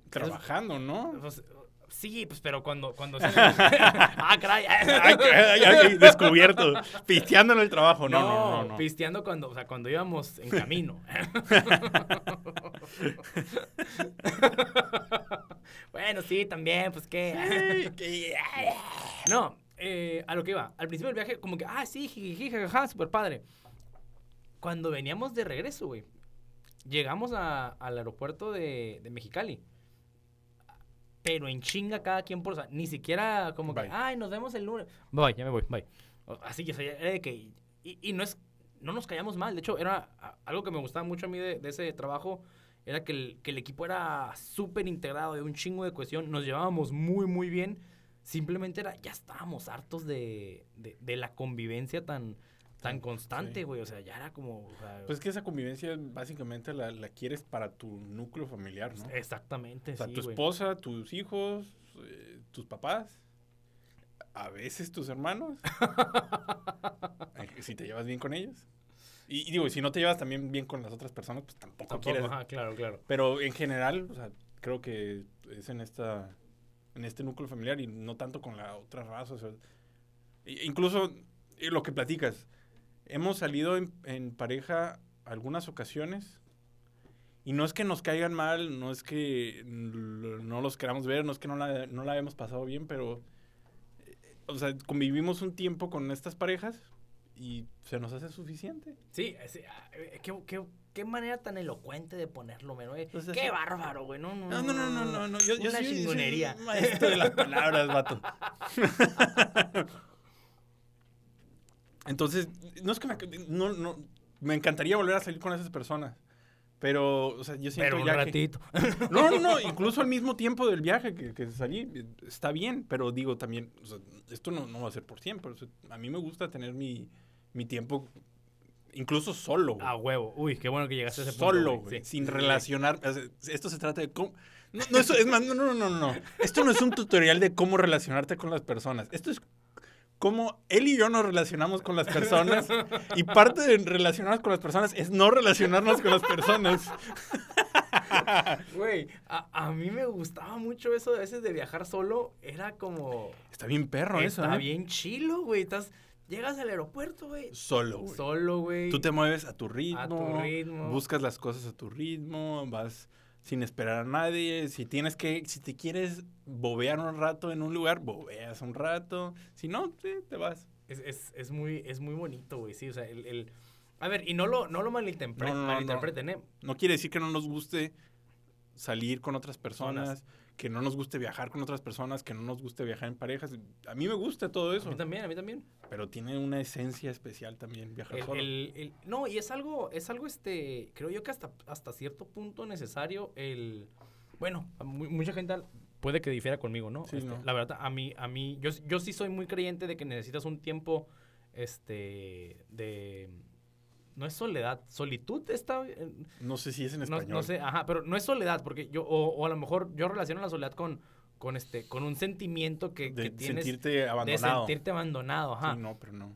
Trabajando, ¿no? Pues, sí, pues, pero cuando... cuando ah, caray. ay, descubierto. Pisteando en el trabajo. No, no, no, no, Pisteando cuando, o sea, cuando íbamos en camino. bueno, sí, también, pues, ¿qué? no, eh, a lo que iba. Al principio del viaje, como que, ah, sí, jiji, jajaja, súper padre. Cuando veníamos de regreso, güey, llegamos al aeropuerto de, de, Mexicali. Pero en chinga cada quien por... O sea, ni siquiera como que, ay, nos vemos el lunes. Bye, ya me voy, bye. Así que, o que... Y, no es... No nos callamos mal. De hecho, era algo que me gustaba mucho a mí de, ese trabajo. Era que el, que el equipo era súper integrado, de un chingo de cuestión. Nos llevábamos muy, muy bien. Simplemente era... Ya estábamos hartos de, de la convivencia tan tan constante, güey. O sea, ya era como. pues que esa convivencia básicamente la, la, quieres para tu núcleo familiar, ¿no? Exactamente. O sea, tu esposa, tus hijos, eh, tus papás, a veces tus hermanos. Eh, si te llevas bien con ellos. Y, digo, si no te llevas también bien con las otras personas, pues tampoco, tampoco quieres. Ajá, claro, claro. Pero en general, o sea, creo que es en esta en este núcleo familiar y no tanto con la otra raza. O sea, incluso eh, lo que platicas, hemos salido en, pareja algunas ocasiones y no es que nos caigan mal, no es que no los queramos ver, no es que no la, no la hayamos pasado bien, pero, eh, o sea, convivimos un tiempo con estas parejas y se nos hace suficiente. Sí, ah, eh, qué, qué, qué, manera tan elocuente de ponerlo, mero. qué bárbaro, güey. No, no, no, no, no, no, Yo, yo soy, chingonería. maestro de las palabras, vato. Entonces, no es que me, no, no, me encantaría volver a salir con esas personas. Pero, o sea, yo siento pero un ratito. no, no, no, incluso al mismo tiempo del viaje que, que salí, está bien, pero digo también, o sea, esto no, no, va a ser por siempre. a mí me gusta tener mi, mi tiempo incluso solo. A huevo. Uy, qué bueno que llegaste a ese punto. Solo, sin relacionar. esto se trata de cómo. No, no, eso es más, no, no, no, no. Esto no es un tutorial de cómo relacionarte con las personas. Esto es cómo él y yo nos relacionamos con las personas. Y parte de relacionarnos con las personas es no relacionarnos con las personas. Güey, a, mí me gustaba mucho eso a veces de viajar solo. Era como. Está bien perro eso. Está ¿eh? bien chilo, güey. Estás. Llegas al aeropuerto, güey. Solo, güey. Solo, güey. Tú te mueves a tu ritmo. A tu ritmo. Buscas las cosas a tu ritmo. Vas sin esperar a nadie. Si tienes que, si te quieres bobear un rato en un lugar, bobeas un rato. Si no, te vas. Es, es, es, muy, es muy bonito, güey, sí, o sea, el, el... A ver, y no lo, no lo malinterpreten, ¿eh? No quiere decir que no nos guste salir con otras personas, que no nos guste viajar con otras personas, que no nos guste viajar en parejas. A mí me gusta todo eso. A mí también, a mí también. Pero tiene una esencia especial también viajar solo. no, y es algo, es algo, este, creo yo que hasta, hasta cierto punto necesario el... Bueno, mucha gente puede que difiera conmigo, ¿no? Sí, este, La verdad, a mí, a mí, yo, yo sí soy muy creyente de que necesitas un tiempo, este, de no es soledad, solitud está... no sé si es en español. No, sé, ajá, pero no es soledad, porque yo, o, a lo mejor yo relaciono la soledad con, con este, con un sentimiento que, de tienes. sentirte abandonado. De sentirte abandonado, ajá. Sí, no, pero no.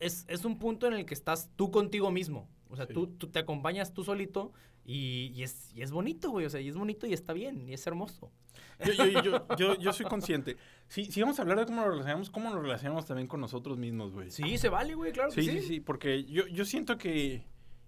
Es, es un punto en el que estás tú contigo mismo. O sea, tú, tú te acompañas tú solito y, es, y es bonito, güey. O sea, y es bonito y está bien y es hermoso. Yo, yo, yo, yo, yo soy consciente. Si, si vamos a hablar de cómo nos relacionamos, cómo nos relacionamos también con nosotros mismos, güey. Sí, se vale, güey, claro sí, sí. Sí, sí, porque yo, yo siento que,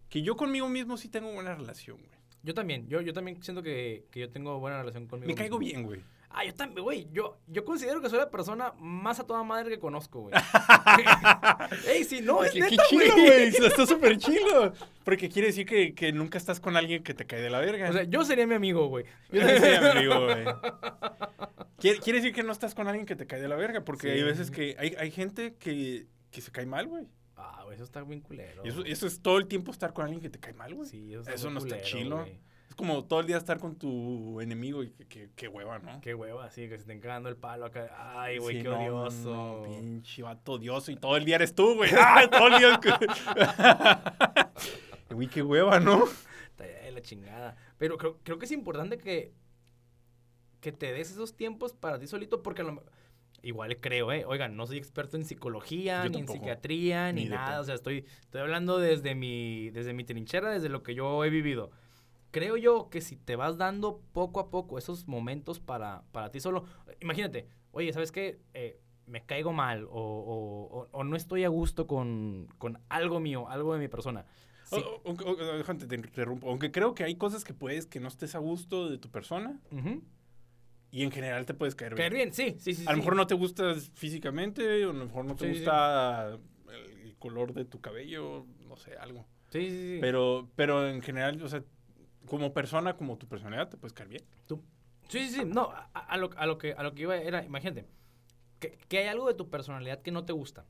que yo conmigo mismo sí tengo buena relación, güey. Yo también, yo, yo también siento que, que yo tengo buena relación conmigo. Me caigo bien, güey. Ah, yo también, güey. Yo, yo considero que soy la persona más a toda madre que conozco, güey. Ey, si no, es neta, Qué chido, güey. Está súper chido. Porque quiere decir que, que, nunca estás con alguien que te cae de la verga. O sea, yo sería mi amigo, güey. Yo sería mi amigo, güey. Quiere, quiere, decir que no estás con alguien que te cae de la verga. Porque hay veces que hay, hay gente que, que se cae mal, güey. Ah, güey, eso está bien culero. Eso, eso, es todo el tiempo estar con alguien que te cae mal, güey. Sí, eso, eso no está chido como todo el día estar con tu enemigo y qué hueva, ¿no? Qué hueva, sí, que se estén cagando el palo acá. Ay, güey, qué odioso. No, pinche vato odioso y todo el día eres tú, güey. ¡Ah, todo el día! güey, qué hueva, ¿no? Está de la chingada. Pero creo, creo que es importante que, que te des esos tiempos para ti solito porque lo, igual creo, ¿eh? Oigan, no soy experto en psicología, ni en psiquiatría, ni, nada. O sea, estoy, estoy hablando desde mi, desde mi trinchera, desde lo que yo he vivido. Creo yo que si te vas dando poco a poco esos momentos para, para ti solo, imagínate, oye, ¿sabes qué? Eh, me caigo mal o, no estoy a gusto con, algo mío, algo de mi persona. déjate, te interrumpo. Aunque creo que hay cosas que puedes que no estés a gusto de tu persona. Y en general te puedes caer bien. Caer bien, sí, sí, sí. A lo mejor no te gustas físicamente, o a lo mejor no te gusta el color de tu cabello, no sé, algo. Sí, sí, sí. Pero, pero en general, o sea, como persona, como tu personalidad, te puedes caer bien. Tú. Sí, sí, sí. No, a, lo, a, lo, que, a lo que iba era, imagínate, que, que, hay algo de tu personalidad que no te gusta.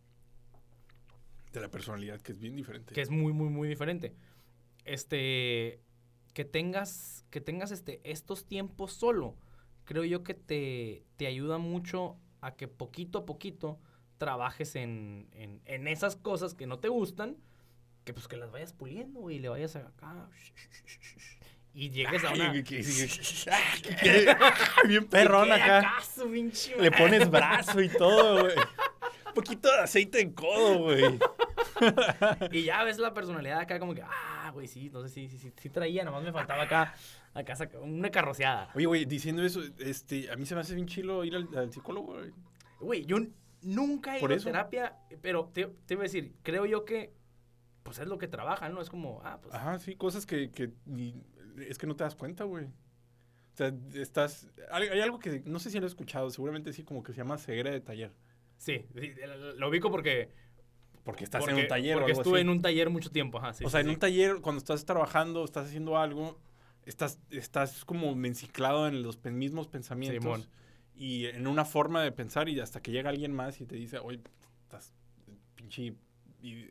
De la personalidad, que es bien diferente. Que es muy, muy, muy diferente. Este, que tengas, que tengas este, estos tiempos solo creo yo que te, te ayuda mucho a que poquito a poquito trabajes en, en, esas cosas que no te gustan, que pues que las vayas puliendo, y le vayas acá. Y llegues a una... bien perrón acá. Le pones brazo y todo, güey. Un poquito de aceite en codo, güey. y ya ves la personalidad acá como que, ah, güey, sí, no sé, sí, sí, sí, sí traía, nomás me faltaba acá Acá una carroceada. Oye, güey, diciendo eso, este, a mí se me hace bien chilo ir al, psicólogo, güey. Güey, yo nunca he ido a terapia, pero te, te voy a decir, creo yo que, pues es lo que trabajan, ¿no? Es como, ah, pues. Ajá, sí, cosas que, que es que no te das cuenta, güey. O sea, estás, hay algo que, no sé si lo he escuchado, seguramente sí, como que se llama ceguera de taller. Sí, lo ubico porque porque estás en un taller. Porque estuve en un taller mucho tiempo. Ajá, sí, o sea, en un taller, cuando estás trabajando, estás haciendo algo, estás, estás como enciclado en los mismos pensamientos y en una forma de pensar y hasta que llega alguien más y te dice, oye, estás pinche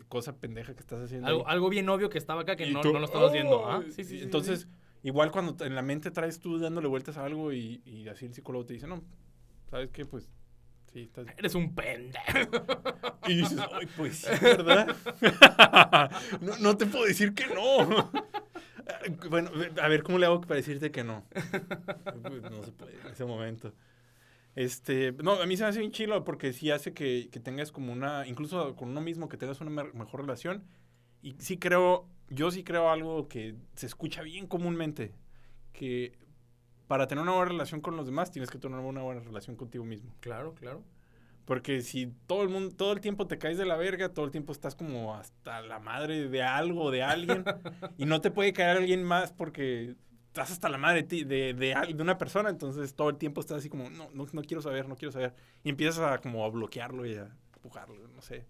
cosa pendeja que estás haciendo. Algo, algo bien obvio que estaba acá que no, no, lo estabas viendo. ¿ah? Sí, sí, Entonces, igual cuando en la mente traes tú dándole vueltas a algo y, y así el psicólogo te dice, no, ¿sabes qué? Pues Sí, estás... Eres un pendejo. Y dices, ay, pues sí, ¿verdad? no, no, te puedo decir que no. Bueno, a ver, ¿cómo le hago para decirte que no? Pues, no se puede en ese momento. Este, no, a mí se me hace bien chilo porque sí hace que, que tengas como una, incluso con uno mismo, que tengas una mejor relación. Y sí creo, yo sí creo algo que se escucha bien comúnmente, que para tener una buena relación con los demás tienes que tener una buena relación contigo mismo. Claro, claro. Porque si todo el mundo, todo el tiempo te caes de la verga, todo el tiempo estás como hasta la madre de algo, de alguien, y no te puede caer alguien más porque estás hasta la madre de, de, de, una persona, entonces todo el tiempo estás así como, no, no, no, quiero saber, no quiero saber. Y empiezas a como a bloquearlo y a empujarlo, no sé.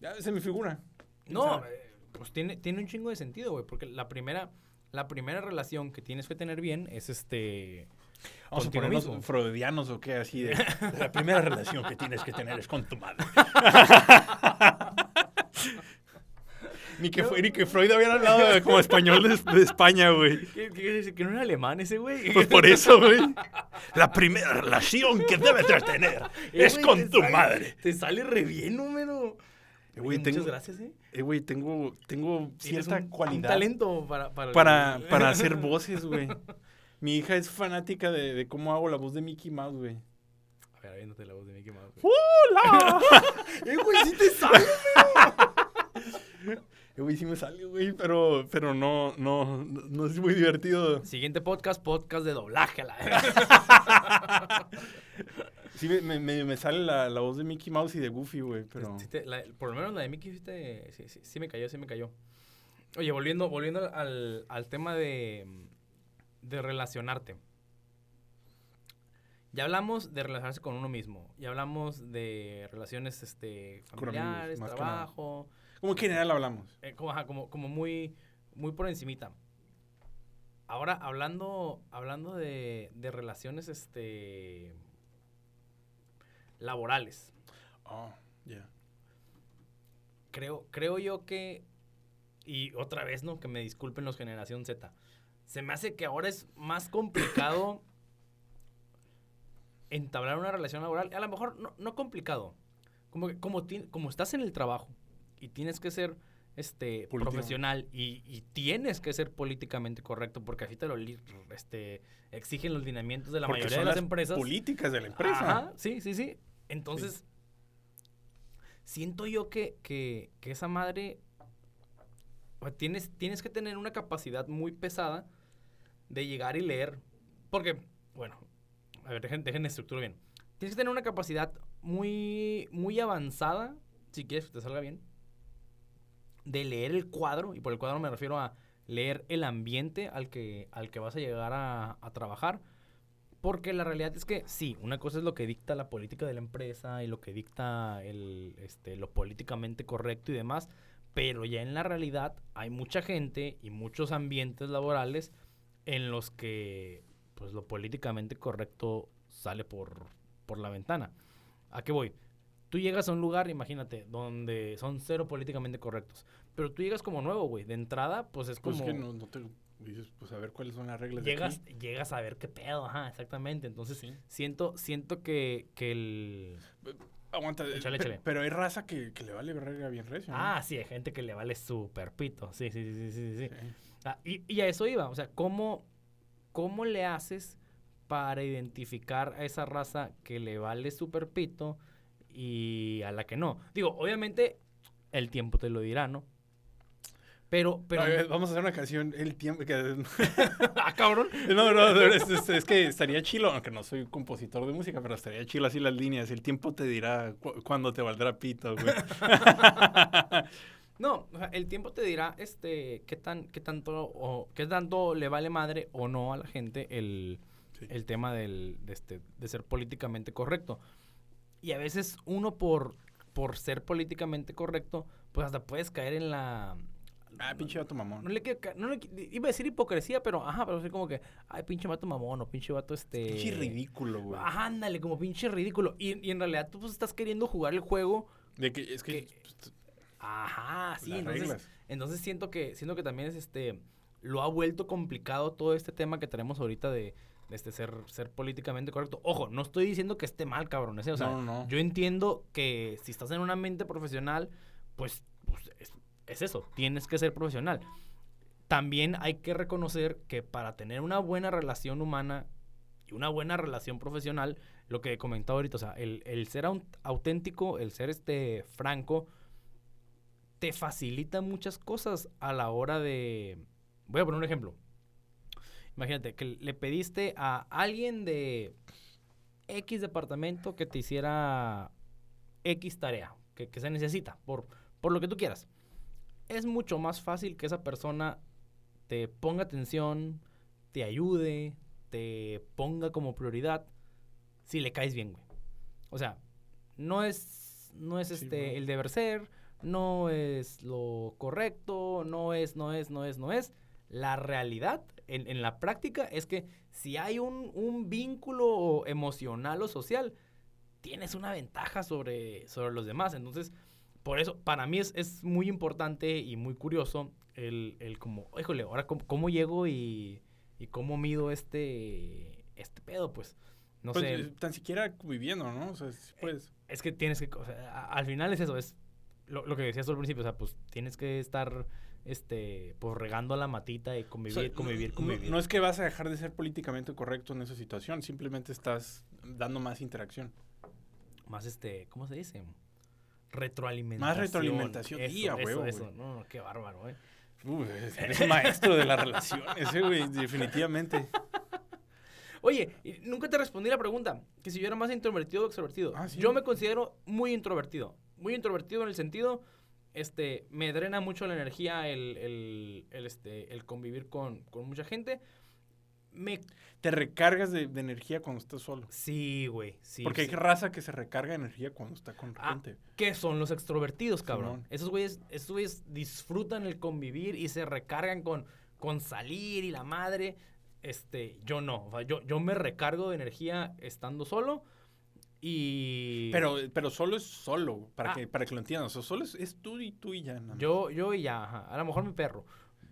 Ya, es mi figura. No, eh, pues tiene, tiene un chingo de sentido, güey, porque la primera, la primera relación que tienes que tener bien es este Vamos a ponernos freudianos o qué, así de, la primera relación que tienes que tener es con tu madre. ni, que, ni que Freud hubiera hablado como español de, España, güey. ¿Qué, qué, que no era alemán ese güey? Pues por eso, güey. La primera relación que debes de tener eh, es con tu madre. Te sale re bien, número. Eh, Muchas gracias, ¿eh? eh güey, tengo, tengo cierta cualidad. Un talento para... Para, para, para hacer voces, güey. Mi hija es fanática de, de cómo hago la voz de Mickey Mouse, güey. A ver, viéndote la voz de Mickey Mouse. ¡Hola! ¡Eh, güey, sí te sale, güey! Sí me sale, güey, pero, pero no, no, no es muy divertido. Siguiente podcast, podcast de doblaje la Sí, me, me, me sale la, la, voz de Mickey Mouse y de Goofy, güey, pero... por lo menos la de Mickey sí, sí, sí, sí, me cayó, sí me cayó. Oye, volviendo, volviendo al, al tema de de relacionarte. Ya hablamos de relacionarse con uno mismo. Ya hablamos de relaciones este, familiares, trabajo. Como en general hablamos. Eh, como, como, muy, muy por encimita. Ahora, hablando, hablando de, de relaciones este, laborales. Oh, ya. Creo, creo yo que, y otra vez, ¿no? Que me disculpen los generación Z se me hace que ahora es más complicado entablar una relación laboral. A lo mejor no, complicado. Como, como, como estás en el trabajo y tienes que ser este profesional y, tienes que ser políticamente correcto porque así te lo este, exigen los lineamientos de la mayoría de las, empresas. Políticas de la empresa. sí, sí, sí. Entonces, siento yo que, que, que esa madre tienes, tienes que tener una capacidad muy pesada de llegar y leer. Porque, bueno, a ver, dejen, dejen estructura bien. Tienes que tener una capacidad muy, muy avanzada, si quieres que te salga bien, de leer el cuadro. Y por el cuadro me refiero a leer el ambiente al que, al que vas a llegar a, trabajar. Porque la realidad es que sí, una cosa es lo que dicta la política de la empresa y lo que dicta el, este, lo políticamente correcto y demás, pero ya en la realidad hay mucha gente y muchos ambientes laborales en los que pues lo políticamente correcto sale por, por la ventana. ¿A qué voy? Tú llegas a un lugar, imagínate, donde son cero políticamente correctos. Pero tú llegas como nuevo, güey. De entrada, pues es Pues como... que no, no te dices, pues a ver cuáles son las reglas llegas, de aquí. llegas a ver qué pedo, ajá, exactamente. Entonces, Sí. siento, siento que, que el... Aguanta, Échale, pe- échale. pero hay raza que, que le vale verga bien recio. ¿no? Ah, sí, hay gente que le vale súper pito. Sí, sí, sí, sí, sí, sí. Sí. Ah, y, y a eso iba. O sea, ¿cómo, ¿cómo le haces para identificar a esa raza que le vale súper pito y a la que no? Digo, obviamente el tiempo te lo dirá, ¿no? Pero, pero... A ver, vamos a hacer una canción, el tiempo que... ah, cabrón. No, no, es, es- es que estaría chilo, aunque no soy compositor de música, pero estaría chilo así las líneas. El tiempo te dirá cu- cuándo te valdrá pito, güey. No, o sea, el tiempo te dirá este qué tan qué tanto o qué tanto le vale madre o no a la gente el, Sí. el tema del de, este, de ser políticamente correcto. Y a veces uno por por ser políticamente correcto, pues hasta puedes caer en la Ah, pinche vato mamón. no le quiero ca- no le qui- iba a decir hipocresía, pero ajá, pero así como que ay, pinche vato mamón o pinche vato este Pinche ridículo, güey. Ajá, ándale, como pinche ridículo. Y, y en realidad tú pues estás queriendo jugar el juego De que, es que... que- Ajá, sí, las entonces, reglas. entonces siento que siento que también es este lo ha vuelto complicado todo este tema que tenemos ahorita de este ser ser políticamente correcto. Ojo, no estoy diciendo que esté mal, cabrón, o sea, No, no. yo entiendo que si estás en un ambiente profesional, pues, pues, es, es eso, tienes que ser profesional. También hay que reconocer que para tener una buena relación humana y una buena relación profesional, lo que he comentado ahorita, o sea, el, el ser au- auténtico, el ser este franco, te facilita muchas cosas a la hora de... Voy a poner un ejemplo. Imagínate que le pediste a alguien de X departamento que te hiciera X tarea que, que se necesita, por, por lo que tú quieras. Es mucho más fácil que esa persona te ponga atención, te ayude, te ponga como prioridad, si le caes bien, güey. O sea, no es, no es Sí, este el deber ser, no es lo correcto, no es, no es, no es, no es. La realidad en, en la práctica es que si hay un, un vínculo emocional o social, tienes una ventaja sobre, sobre los demás. Entonces, por eso, para mí es, es muy importante y muy curioso el, el como, híjole, ahora cómo, cómo llego y, y cómo mido este, este pedo, pues. No Pues, sé. eh, tan siquiera viviendo, ¿no? O sea, puedes. Es que tienes que, o sea, a- al final es eso, es lo, lo que decías al principio, o sea, pues tienes que estar, este, pues regando la matita y O convivir, sea, convivir, convivir. No, es que vas a dejar de ser políticamente correcto en esa situación, simplemente estás dando más interacción. Más, este, ¿cómo se dice? Retroalimentación. Más retroalimentación, Eso, a huevo, eso. No, no, qué bárbaro, eh. Eres un maestro de las relaciones, eh, güey, definitivamente. Oye, nunca te respondí la pregunta, que si yo era más introvertido o extrovertido. Ah, sí. Yo me considero muy introvertido. Muy introvertido en el sentido, este, me drena mucho la energía el, el, el, este, el convivir con, con mucha gente. Me... Te recargas de, de energía cuando estás solo. Sí, güey, sí. Porque sí. hay raza que se recarga de energía cuando está con Ah, gente. ¿Qué son los extrovertidos, cabrón? Esos güeyes, esos güeyes disfrutan el convivir y se recargan con, con salir y la madre. Este, yo no. O sea, yo, yo me recargo de energía estando solo y... Pero, pero solo es solo, para, Ah. que, para que lo entiendan. O solo es, es tú y tú y ya. nada más. Yo, yo y ya, ajá. A lo mejor mi perro.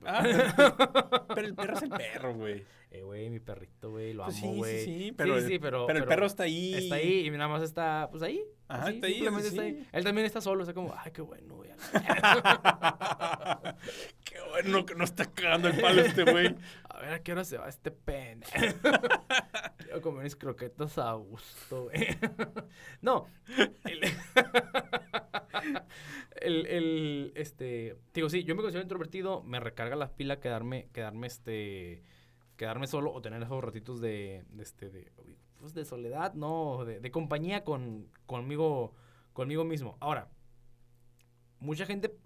Ah, pero, el perro es el perro, güey. Eh, güey, mi perrito, güey, lo Pues amo, sí, güey. sí, sí, pero, sí, pero, pero el perro está ahí. Está ahí y nada más está, pues ahí. Ajá, así, está ahí, simplemente está ahí. Él también está solo, o sea, como, ay, qué bueno, güey. Qué bueno que no está cagando el palo este güey. A ver, ¿a qué hora se va este pen? Quiero comer mis croquetas a gusto, güey. no. el- el, el, este, digo, sí, yo me considero introvertido, me recarga las pilas quedarme, quedarme, este, quedarme solo o tener esos ratitos de, de este, de, pues de soledad, no, de, de compañía con, conmigo, conmigo mismo. Ahora, mucha gente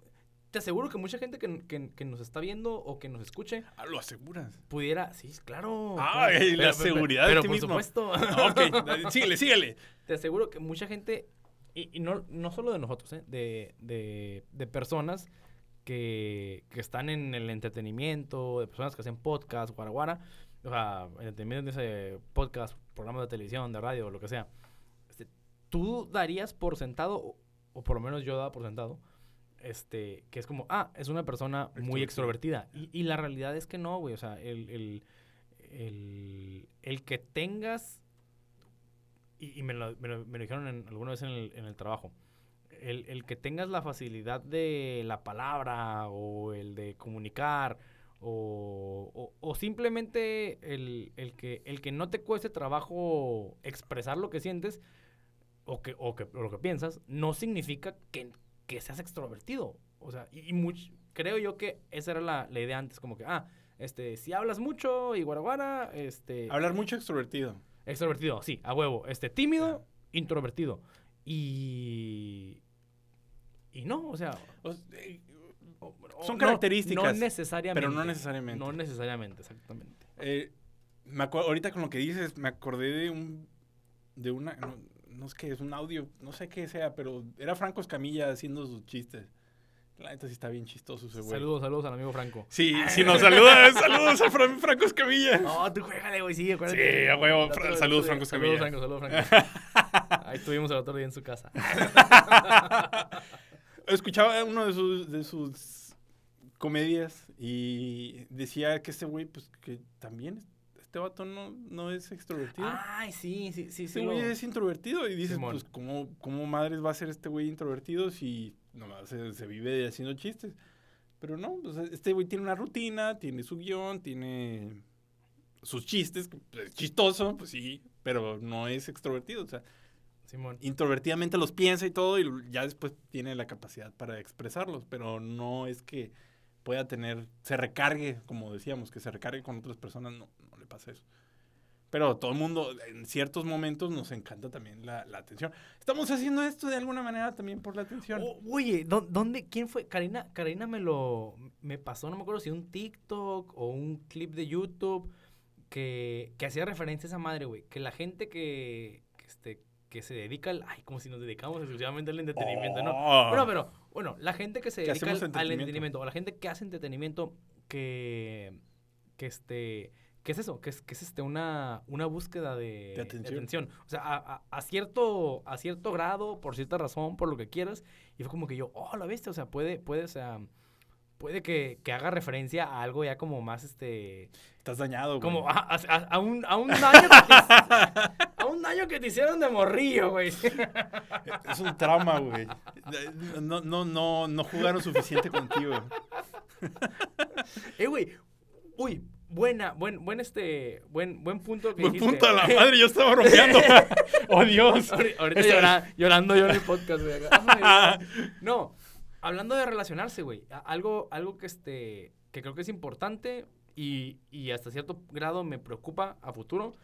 te aseguro que mucha gente que, que, que, nos está viendo o que nos escuche. Ah, lo aseguras. Pudiera, sí, claro. Ah, claro. la seguridad pero, de ti por mismo. supuesto. Ah, ok, síguele, síguele. Te aseguro que mucha gente, y, y no, no solo de nosotros, ¿eh? de, de, de personas que, que, están en el entretenimiento, de personas que hacen podcast, guaraguara, o sea, entretenimiento de ese podcast, programas de televisión, de radio, lo que sea. Este, tú darías por sentado, o, o por lo menos yo daba por sentado, este, que es como, ah, es una persona muy extrovertida. Y, y la realidad es que no, güey. O sea, el, el, el, el que tengas, y, me, lo, me, lo, me, lo, dijeron alguna vez en el, en el trabajo, el, el, que tengas la facilidad de la palabra o el de comunicar o, o, o simplemente el, el, que, el que no te cueste trabajo expresar lo que sientes o, que, o, que, lo que piensas, no significa que, que seas extrovertido. O sea, y, y creo yo que esa era la, la, idea antes, como que, ah, este, si hablas mucho y guaraguara, este... Hablar mucho extrovertido. Extrovertido, sí, a huevo. Este, tímido, introvertido. Y... Y no, o sea... O, eh, son características. No, necesariamente. Pero no necesariamente. No necesariamente, exactamente. Eh, me ahorita con lo que dices, me acordé de un... De una... No, no es que es un audio, no sé qué sea, pero era Franco Escamilla haciendo sus chistes. La neta sí está bien chistoso ese güey. Saludos, saludos al amigo Franco. Sí, sí nos saluda, saludos a Fran, Franco Escamilla. No, tú juégale, güey, sí, acuérdate. Sí, a huevo, Fra saludos Franco Escamilla. Saludos Franco, saludos Franco. Ahí estuvimos el otro día en su casa. Escuchaba uno de sus, de sus comedias y decía que este güey, pues, que también este vato no, no es extrovertido. Ay, sí, sí, sí. Este güey lo... es introvertido y dices, Simón. pues, ¿cómo, ¿cómo madres va a ser este güey introvertido si nomás se, se vive haciendo chistes? Pero no, pues, este güey tiene una rutina, tiene su guion, tiene sus chistes, pues, es chistoso, pues sí, pero no es extrovertido, o sea, Simón. introvertidamente los piensa y todo y ya después tiene la capacidad para expresarlos, pero no es que pueda tener, se recargue, como decíamos, que se recargue con otras personas, no, no le pasa eso. Pero todo el mundo, en ciertos momentos, nos encanta también la, la, atención. Estamos haciendo esto de alguna manera también por la atención. Oh, oye, ¿dónde, quién fue? Karina, Karina me lo, me pasó, no me acuerdo si un TikTok o un clip de YouTube que, que hacía referencia a esa madre, güey. Que la gente que, que, este, que se dedica al, ay, como si nos dedicamos exclusivamente al entretenimiento, oh. ¿no? Bueno, pero, bueno, la gente que se dedica al, entretenimiento? al entretenimiento, o la gente que hace entretenimiento que, que este ¿qué es eso? Que es, que es este, una, una búsqueda de, de, atención. de atención. O sea, a, a, a, cierto, a cierto grado, por cierta razón, por lo que quieras. Y fue como que yo, oh, la viste, o sea, puede, puede, o sea, puede que, que haga referencia a algo ya como más, este... Estás dañado, güey. Como a, a, un, a un daño que te, a un daño que te hicieron de morrillo, güey. Es un trauma, güey. No, no, no, no jugaron suficiente contigo. eh, güey, uy, buena, buen, buen este, buen, buen punto que buen dijiste. punto a la madre, yo estaba rompeando. oh, Dios. Ahorita este... llora, llorando yo en el podcast, güey. no, hablando de relacionarse, güey. Algo, algo que este, que creo que es importante y, y hasta cierto grado me preocupa a futuro.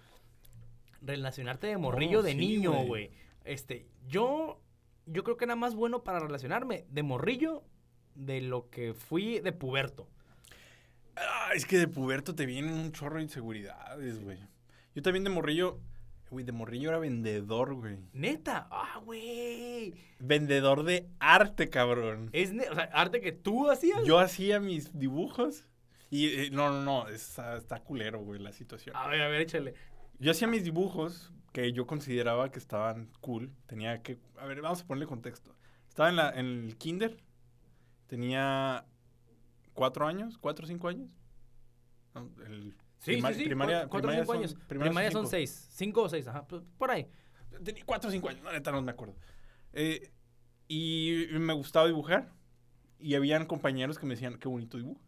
Relacionarte de morrillo oh, de sí, niño, güey. Este, yo, yo creo que era más bueno para relacionarme de morrillo de lo que fui de puberto. Ah, es que de puberto te vienen un chorro de inseguridades, güey. Yo también de morrillo, güey, de morrillo era vendedor, güey. Neta, ah, güey. Vendedor de arte, cabrón. Es, o sea, arte que tú hacías. Yo hacía mis dibujos. Y eh, no, no, no, está, está culero, güey, la situación. A ver, a ver, échale. Yo hacía mis dibujos que yo consideraba que estaban cool. Tenía que, a ver, vamos a ponerle contexto. Estaba en, la, en el kinder. Tenía cuatro años, cuatro o cinco años. No, el sí, prima, sí, sí, primaria, cuatro o cinco años. Primaria, primaria son, son seis, cinco o seis, ajá, por ahí. Tenía cuatro o cinco años, no, neta no me acuerdo. Eh, y me gustaba dibujar. Y habían compañeros que me decían, qué bonito dibujas.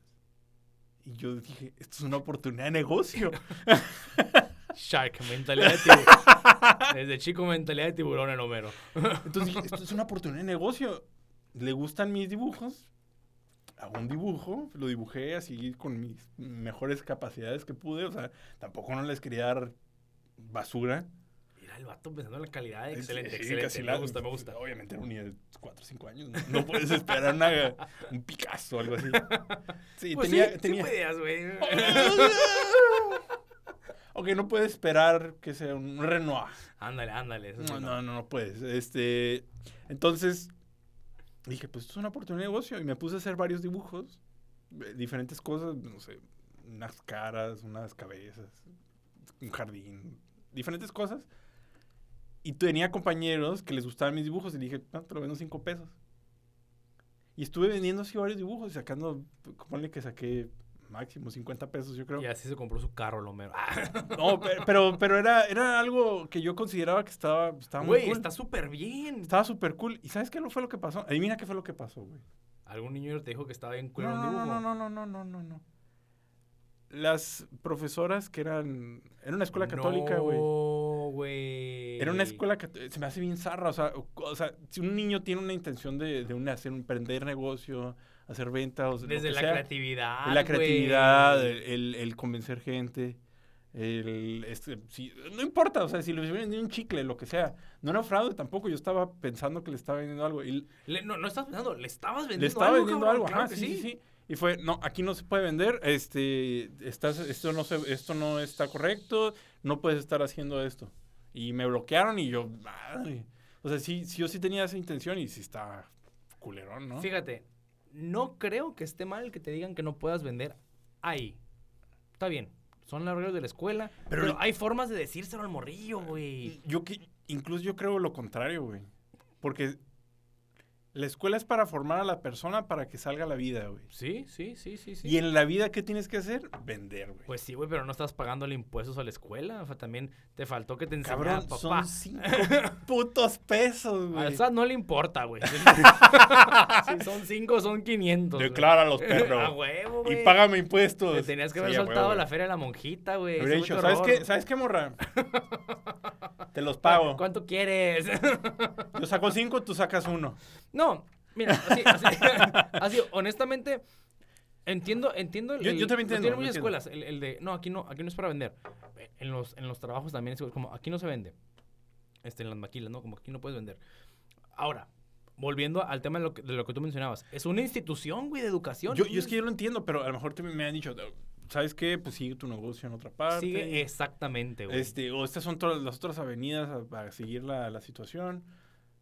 Y yo dije, esto es una oportunidad de negocio. Shark, mentalidad de tiburón. Desde chico, mentalidad de tiburón en Homero. Entonces dije, esto es una oportunidad de negocio le gustan mis dibujos, hago un dibujo, lo dibujé así con mis mejores capacidades que pude, o sea, tampoco no les quería dar basura. Mira el vato pensando en la calidad, excelente, excelente, me gusta, me gusta. Obviamente era un niño de 4 o 5 años, no, puedes esperar una, un Picasso o algo así. Sí, pues tenía... Sí, tenía... Sí güey. ok, no puedes esperar que sea un Renoir. Ándale, ándale. no, no, no, no puedes. Este, entonces, dije, pues esto es una oportunidad de negocio. Y me puse a hacer varios dibujos, eh, diferentes cosas, no sé, unas caras, unas cabezas, un jardín, diferentes cosas. Y tenía compañeros que les gustaban mis dibujos y dije, no, te lo vendo cinco pesos. Y estuve vendiendo así varios dibujos y sacando, ponle que saqué máximo 50 pesos, yo creo. Y así se compró su carro, Lomero. no, pero, pero era, era algo que yo consideraba que estaba, estaba muy cool. está súper bien. Estaba súper cool. ¿Y sabes qué fue lo que pasó? Adivina qué fue lo que pasó, güey. ¿Algún niño te dijo que estaba bien cool no, un dibujo? No, no, no, no, no, no, no. Las profesoras que eran... Era una escuela católica, güey. No, güey. Era una escuela católica. Se me hace bien zarra. O sea, o, sea, si un niño tiene una intención de, de hacer un, emprender negocio hacer ventas. Desde la creatividad. La creatividad, el, el, convencer gente. El, este, no importa, o sea, si le vendiendo un chicle, lo que sea. No era fraude tampoco, yo estaba pensando que le estaba vendiendo algo. Y no, no estás pensando, le estabas vendiendo algo. Le estaba vendiendo algo, claro sí, sí, sí. Y fue, no, aquí no se puede vender, este, estás, esto, no se, esto no está correcto, no puedes estar haciendo esto. Y me bloquearon y yo, madre. O sea, sí, sí, yo sí tenía esa intención y sí está culerón, ¿no? Fíjate, no creo que esté mal que te digan que no puedas vender ahí. Está bien, son las reglas de la escuela, pero, hay formas de decírselo al morrillo, güey. Yo que incluso yo creo lo contrario, güey. Porque la escuela es para formar a la persona para que salga a la vida, güey. Sí, sí, sí, sí, sí. Y en la vida, ¿qué tienes que hacer? Vender, güey. Pues sí, güey, pero no estás pagando impuestos a la escuela. O sea, también te faltó que te enseñara papá. son cinco putos pesos, güey. A esa no le importa, güey. si son cinco, son quinientos. Declara los perros. a huevo, güey. Y págame impuestos. Te tenías que haber soltado a la feria de la monjita, güey. ¿sabes qué, ¿sabes qué, morra? te los pago. ¿Cuánto quieres? Yo saco cinco, tú sacas uno. No, mira, así, así, honestamente, entiendo, entiendo el, yo, yo también entiendo. Tiene muchas escuelas, el, de, no, aquí no, aquí no es para vender. En los, en los trabajos también es como, aquí no se vende. Este, en las maquilas, ¿no? Como aquí no puedes vender. Ahora, volviendo al tema de lo, que, de lo que tú mencionabas, es una institución, güey, de educación. Yo, yo es que yo lo entiendo, pero a lo mejor me han dicho, ¿sabes qué? Pues sigue tu negocio en otra parte. Sigue exactamente, güey. Este, o estas son todas las otras avenidas para seguir la, la situación.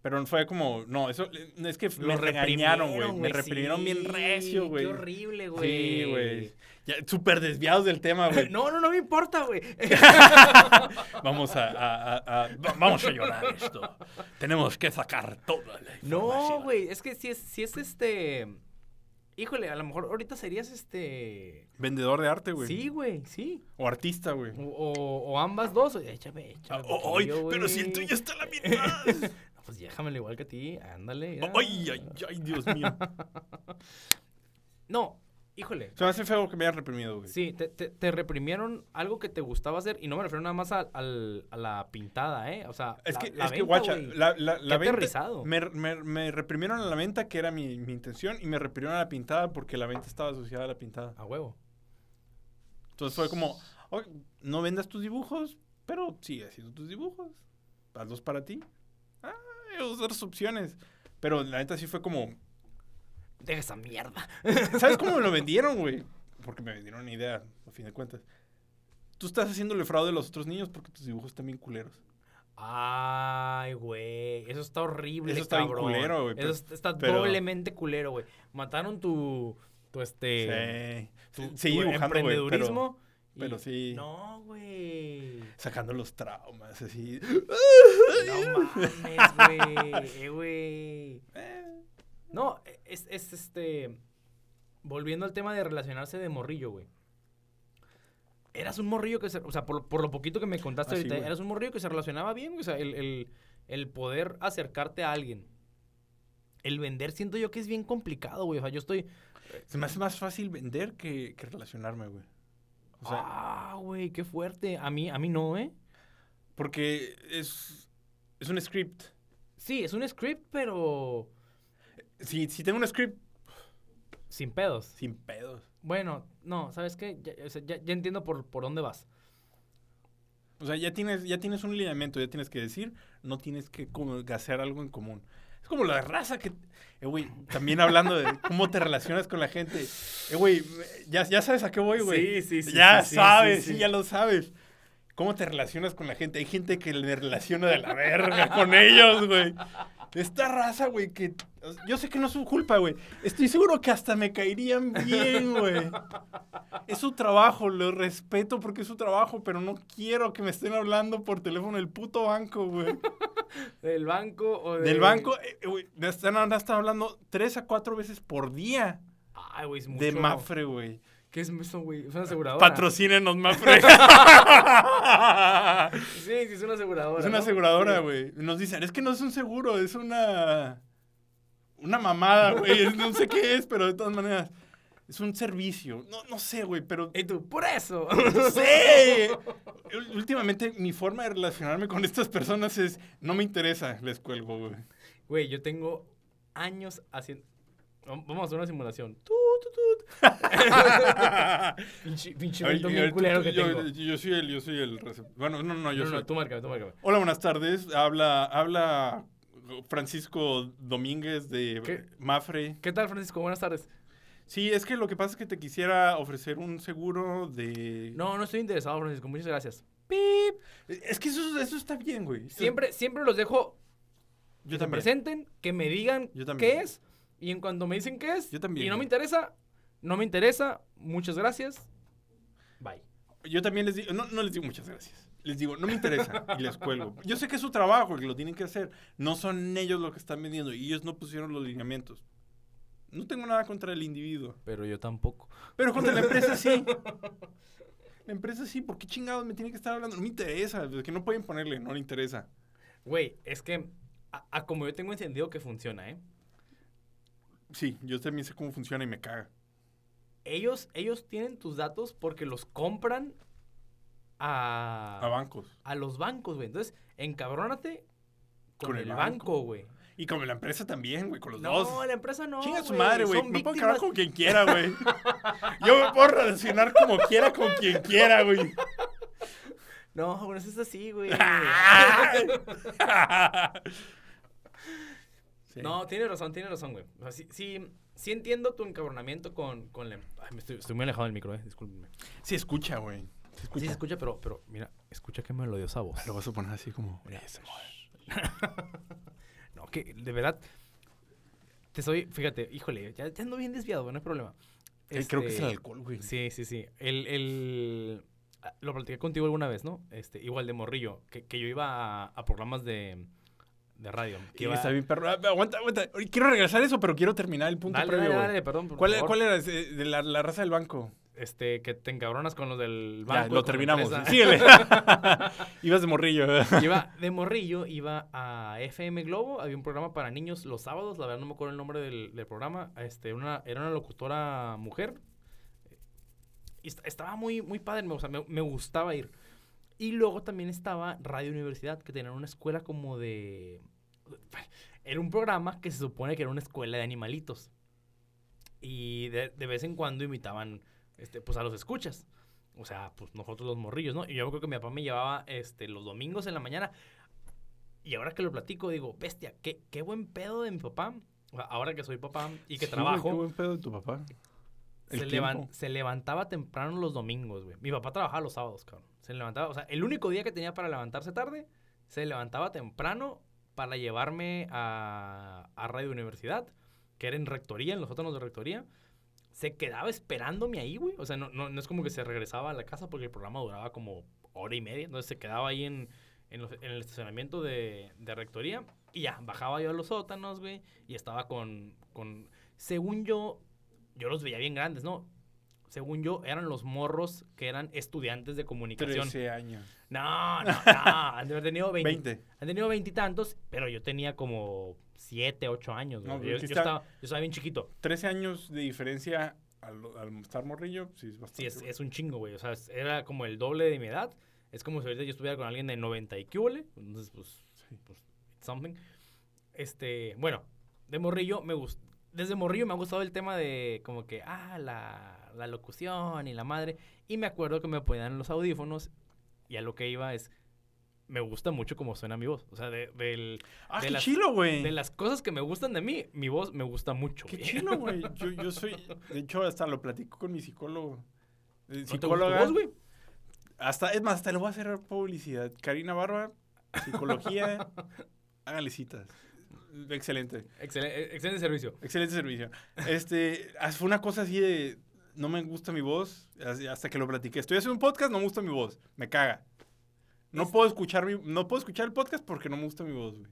Pero fue como, no, eso es que me regañaron, güey. Me reprimieron bien recio, güey. Qué horrible, güey. Sí, güey. Ya, súper desviados del tema, güey. no, no, no me importa, güey. vamos a, a, a, vamos a llorar esto. Tenemos que sacar toda la información. No, güey, es que si es, si es este... Híjole, a lo mejor ahorita serías este... Vendedor de arte, güey. Sí, güey, sí. O artista, güey. O, o, ambas dos. Échame, échame. Ah, pero si el tuyo está a la mitad. pues déjamelo igual que a ti, ándale. Ay, ay, ay, Dios mío. no, híjole. Se me hace feo que me hayas reprimido, güey. Sí, te, te, reprimieron algo que te gustaba hacer y no me refiero nada más a, la pintada, ¿eh? O sea, es que, es que guacha, la, la, la venta, me, me, me, reprimieron a la venta, que era mi, mi intención, y me reprimieron a la pintada porque la venta estaba asociada a la pintada. A huevo. Entonces fue como, no vendas tus dibujos, pero sigue haciendo tus dibujos. Hazlos para ti. Ah, otras opciones. Pero la neta sí fue como. Deja esa mierda. ¿Sabes cómo me lo vendieron, güey? Porque me vendieron una idea, a fin de cuentas. Tú estás haciéndole fraude a los otros niños porque tus dibujos están bien culeros. Ay, güey. Eso está horrible, Eso está bien culero, güey. Eso está doblemente culero, güey. Mataron tu. Tu este. Sí. Tu, sí, emprendedurismo. Pero sí. No, güey. Sacando los traumas, así. No mames, güey. güey. Eh. No, es, es este. Volviendo al tema de relacionarse de morrillo, güey. Eras un morrillo que se. O sea, por, por lo poquito que me contaste ah, ahorita, eras un morrillo que se relacionaba bien, O sea, el, el, el poder acercarte a alguien. El vender, siento yo que es bien complicado, güey. O sea, yo estoy. Se me hace más fácil vender que, que relacionarme, güey ah, güey, qué fuerte. A mí, a mí no, ¿eh? Porque es, es un script. Sí, es un script, pero... Si, si tengo un script, Sin pedos. sin pedos. Bueno, no, ¿sabes qué? Ya, o sea, ya- ya entiendo por, por dónde vas. O sea, ya tienes, ya tienes un lineamiento, ya tienes que decir, no tienes que como hacer algo en común. Como la raza que... Eh, güey, también hablando de cómo te relacionas con la gente. Eh, güey, ya, ya sabes a qué voy, güey. Sí, sí, sí, Ya sí, sabes, sí, sí, sí. ya lo sabes. ¿Cómo te relacionas con la gente? Hay gente que me relaciona de la verga con ellos, güey. Esta raza, güey, que... Yo sé que no es su culpa, güey. Estoy seguro que hasta me caerían bien, güey. Es su trabajo, lo respeto porque es su trabajo, pero no quiero que me estén hablando por teléfono del puto banco, güey. ¿Del banco o de...? Del banco, eh, eh, güey, me están, ahora están hablando tres a cuatro veces por día Ay, güey, es mucho. de Mafre, güey. ¿Qué es eso, güey? Es una aseguradora. Patrocínenos, Mafre. Sí, sí, es una aseguradora. es una ¿no? aseguradora, güey. Nos dicen, es que no es un seguro, es una... Una mamada, güey. No sé qué es, pero de todas maneras... Es un servicio. No, no sé, güey, pero... Y tú, por eso. ¡Sí! Ú- Últimamente mi forma de relacionarme con estas personas es, no me interesa, les cuelgo, güey. Güey, yo tengo años haciendo... Vam- Vamos a hacer una simulación. Tut. Pinche, tú- culero que yo, tengo. yo soy el, yo soy el Bueno, no, no, yo No, soy. no, tú márcame, tú márcame. Hola, buenas tardes. Habla, habla Francisco Domínguez de ¿Qué? Mafre. ¿Qué tal, Francisco? Buenas tardes. Sí, es que lo que pasa es que te quisiera ofrecer un seguro de. No, no estoy interesado, Francisco. Muchas gracias. Pip. Es que eso, eso está bien, güey. Siempre, siempre los dejo Yo que se también. presenten, que me digan Yo también. qué es. Y en cuanto me dicen qué es, Yo también, y no me interesa, no me interesa. Muchas gracias. Bye. Yo también les digo, no, no les digo muchas gracias. Les digo, no me interesa y les cuelgo. Yo sé que es su trabajo, que lo tienen que hacer. No son ellos los que están vendiendo y ellos no pusieron los lineamientos. No tengo nada contra el individuo. Pero yo tampoco. Pero contra la empresa sí. La empresa sí, ¿por qué chingados me tiene que estar hablando? No me interesa, es que no pueden ponerle, no le interesa. Güey, es que a, a como yo tengo entendido que funciona, ¿eh? Sí, yo también sé cómo funciona y me caga. Ellos, ellos tienen tus datos porque los compran a, A bancos. a los bancos, güey. Entonces, encabrónate con, Con el, el banco, güey. Y con la empresa también, güey, con los No, dos. la empresa no. Chinga su madre, güey. Me puedo quedar con quien quiera, güey. Yo me puedo relacionar como quiera con quien quiera, güey. No, güey, eso es así, güey. Sí. No, tiene razón, tiene razón, güey. O sea, sí, sí, sí entiendo tu encabronamiento con, con la... Ay, me estoy, estoy muy alejado del micro, eh. Discúlpenme. Sí, escucha, güey. Sí, escucha. Sí, se escucha, pero, pero mira, escucha qué melodiosa voz. Lo vas a poner así como... No, que de verdad. Te soy, fíjate, híjole, ya, ya ando bien desviado, no hay problema. Eh, Creo que es el Este, alcohol, güey. Sí, sí, sí. El, el, ah, lo platiqué contigo alguna vez, ¿no? Este, igual de morrillo, que, que yo iba a, a programas de, de radio. Que Y iba, está bien, perro. Ah, Aguanta, aguanta. Quiero regresar a eso, pero quiero terminar el punto dale, previo, dale, güey. dale, perdón. por ¿Cuál, favor. ¿Cuál era ese, de la, la raza del banco? Este, que te encabronas con los del Ya, banco. y lo terminamos. Síguele. Ibas de morrillo. Iba de morrillo, iba a FM Globo, había un programa para niños los sábados, la verdad no me acuerdo el nombre del, del programa, este, una, era una locutora mujer, y est- estaba muy, muy padre, me, o sea, me, me gustaba ir. Y luego también estaba Radio Universidad, que tenía una escuela como de... Era un programa que se supone que era una escuela de animalitos. Y de, de vez en cuando invitaban este, pues, a los escuchas. O sea, pues nosotros los morrillos, ¿no? Y yo creo que mi papá me llevaba este, los domingos en la mañana. Y ahora que lo platico, digo, bestia, qué, qué buen pedo de mi papá. O sea, ahora que soy papá y que Sí, güey, trabajo, Qué buen pedo de tu papá. Se, se levantaba temprano los domingos, güey. Mi papá trabajaba los sábados, cabrón. Se levantaba, o sea, el único día que tenía para levantarse tarde, se levantaba temprano para llevarme a, a Radio Universidad, que era en rectoría, en los sótanos de rectoría. Se quedaba esperándome ahí, güey. O sea, no, no, no es como que se regresaba a la casa porque el programa duraba como hora y media. Entonces se quedaba ahí en, en, el estacionamiento de, de rectoría. Y ya, bajaba yo a los sótanos, güey. Y estaba con, con... Según yo, yo los veía bien grandes, ¿no? Según yo, eran los morros que eran estudiantes de comunicación. 13 años. No, no, no. Han tenido 20. 20. Han tenido veintitantos, pero yo tenía como 7, 8 años. No, yo, aquí yo está- estaba, yo estaba bien chiquito. 13 años de diferencia al, al estar morrillo, sí es bastante. Sí, es, un chingo, güey. O sea, era como el doble de mi edad. Es como si ahorita yo estuviera con alguien de 90 y cúbole. Entonces, pues, Sí. pues, it's something. Este, bueno, de morrillo me gust- desde morrillo me ha gustado el tema de como que, ah, la, la locución y la madre. Y me acuerdo que me ponían los audífonos y a lo que iba es, me gusta mucho cómo suena mi voz. O sea, de, del, ah, de qué las, chilo, güey. De las cosas que me gustan de mí, mi voz me gusta mucho. Qué güey. chilo, güey. Yo, yo soy, de hecho, hasta lo platico con mi psicólogo. Eh, ¿No te gusta tu Psicóloga. güey? Hasta, es más, hasta le voy a hacer publicidad. Karina Barba, psicología, háganle citas. Excelente. Excelente, excelente servicio. Excelente servicio. Este, ah, fue una cosa así de, no me gusta mi voz, hasta que lo platiqué. Estoy haciendo un podcast, no me gusta mi voz, me caga. No puedo escuchar mi, no puedo escuchar el podcast porque no me gusta mi voz, güey.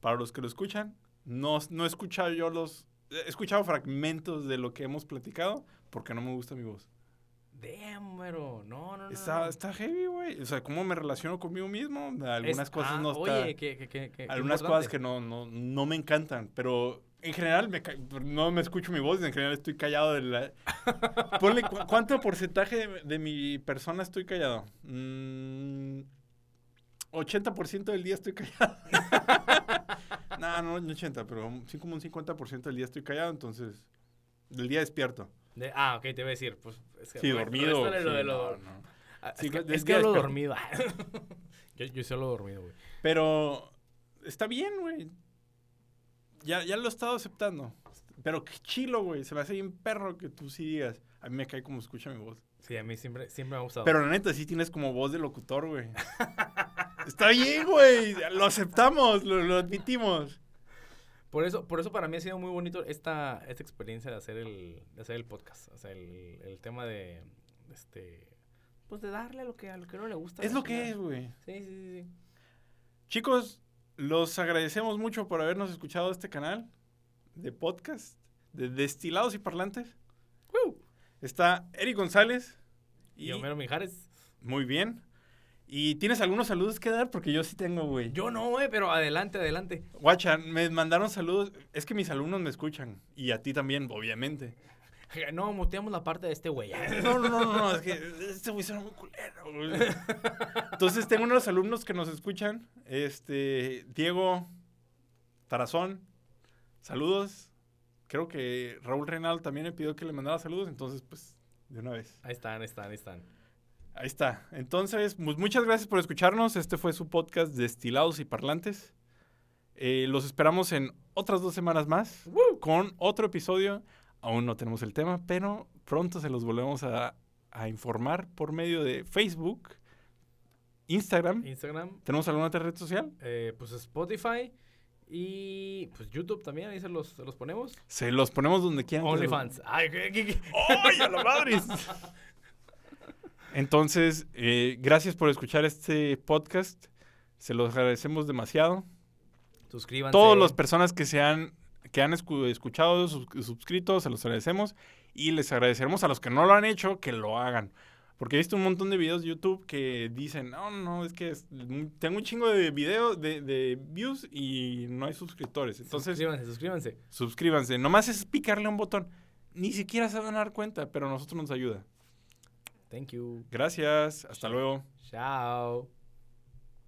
Para los que lo escuchan, no, no he escuchado yo los, he escuchado fragmentos de lo que hemos platicado porque no me gusta mi voz. Damn, pero no, no, no. Está, no. está heavy, güey. O sea, cómo me relaciono conmigo mismo. Algunas Es- cosas ah, no está- Oye, que, que, que, que- algunas cosas que no, no, no me encantan, pero en general me no me escucho mi voz, en general estoy callado de la... Ponle, cu- ¿cuánto porcentaje de, de mi persona estoy callado? Mm, 80% del día estoy callado. no, no, no 80, pero sí como un 50% del día estoy callado, entonces del día despierto. De- ah, ok, te voy a decir. Pues, es que Sí, re- dormido. lo sí, de lo- no, no. Ah, es que, del es que hablo dormido. yo, yo sí hablo dormido, güey. Pero está bien, güey. Ya, ya lo he estado aceptando. Pero qué chilo, güey. Se me hace bien perro que tú sí digas. A mí me cae como escucha mi voz. Sí, a mí siempre, siempre me ha gustado. Pero la neta, sí tienes como voz de locutor, güey. está bien, güey. Lo aceptamos, lo, lo admitimos. Por eso, por eso para mí ha sido muy bonito esta, esta experiencia de hacer el, de hacer el podcast. O sea, el, el tema de, este, pues de darle a lo que a lo que no le gusta. Es lo que es, güey. Sí, sí, sí, sí. Chicos, los agradecemos mucho por habernos escuchado este canal de podcast de Destilados y Parlantes. ¡Woo! Está Eric González. Y Homero Mijares. Muy bien. ¿Y tienes algunos saludos que dar? Porque yo sí tengo, güey. Yo no, güey, pero adelante, adelante. Guacha, me mandaron saludos. Es que mis alumnos me escuchan. Y a ti también, obviamente. No, muteamos la parte de este güey. No, no, no, no, es que este güey suena muy culero, güey. Entonces tengo unos alumnos que nos escuchan. Este, Diego Tarazón, saludos. Creo que Raúl Reinal también me pidió que le mandara saludos, entonces, pues, de una vez. Ahí están, ahí están, ahí están. Ahí está. Entonces, pues muchas gracias por escucharnos. Este fue su podcast Destilados y Parlantes. Eh, los esperamos en otras dos semanas más con otro episodio. Aún no tenemos el tema, pero pronto se los volvemos a, a informar por medio de Facebook, Instagram. Instagram, ¿Tenemos alguna otra red social? eh, pues Spotify y pues YouTube también, ahí se los, se los ponemos. Se los ponemos donde quieran. OnlyFans. Ay, ¿qué, qué, qué? ¡Ay, a la madre! Entonces, eh, gracias por escuchar este podcast. Se los agradecemos demasiado. Suscríbanse. Todas las personas que se han, que han escu- escuchado, sus- suscritos, se los agradecemos. Y les agradeceremos a los que no lo han hecho que lo hagan. Porque he visto un montón de videos de YouTube que dicen, no, no, es que es- tengo un chingo de videos, de, de views y no hay suscriptores. Entonces, suscríbanse, suscríbanse. suscríbanse. Nomás es picarle un botón. Ni siquiera se van a dar cuenta, pero a nosotros nos ayuda. Thank you. Gracias. Hasta luego. Chao.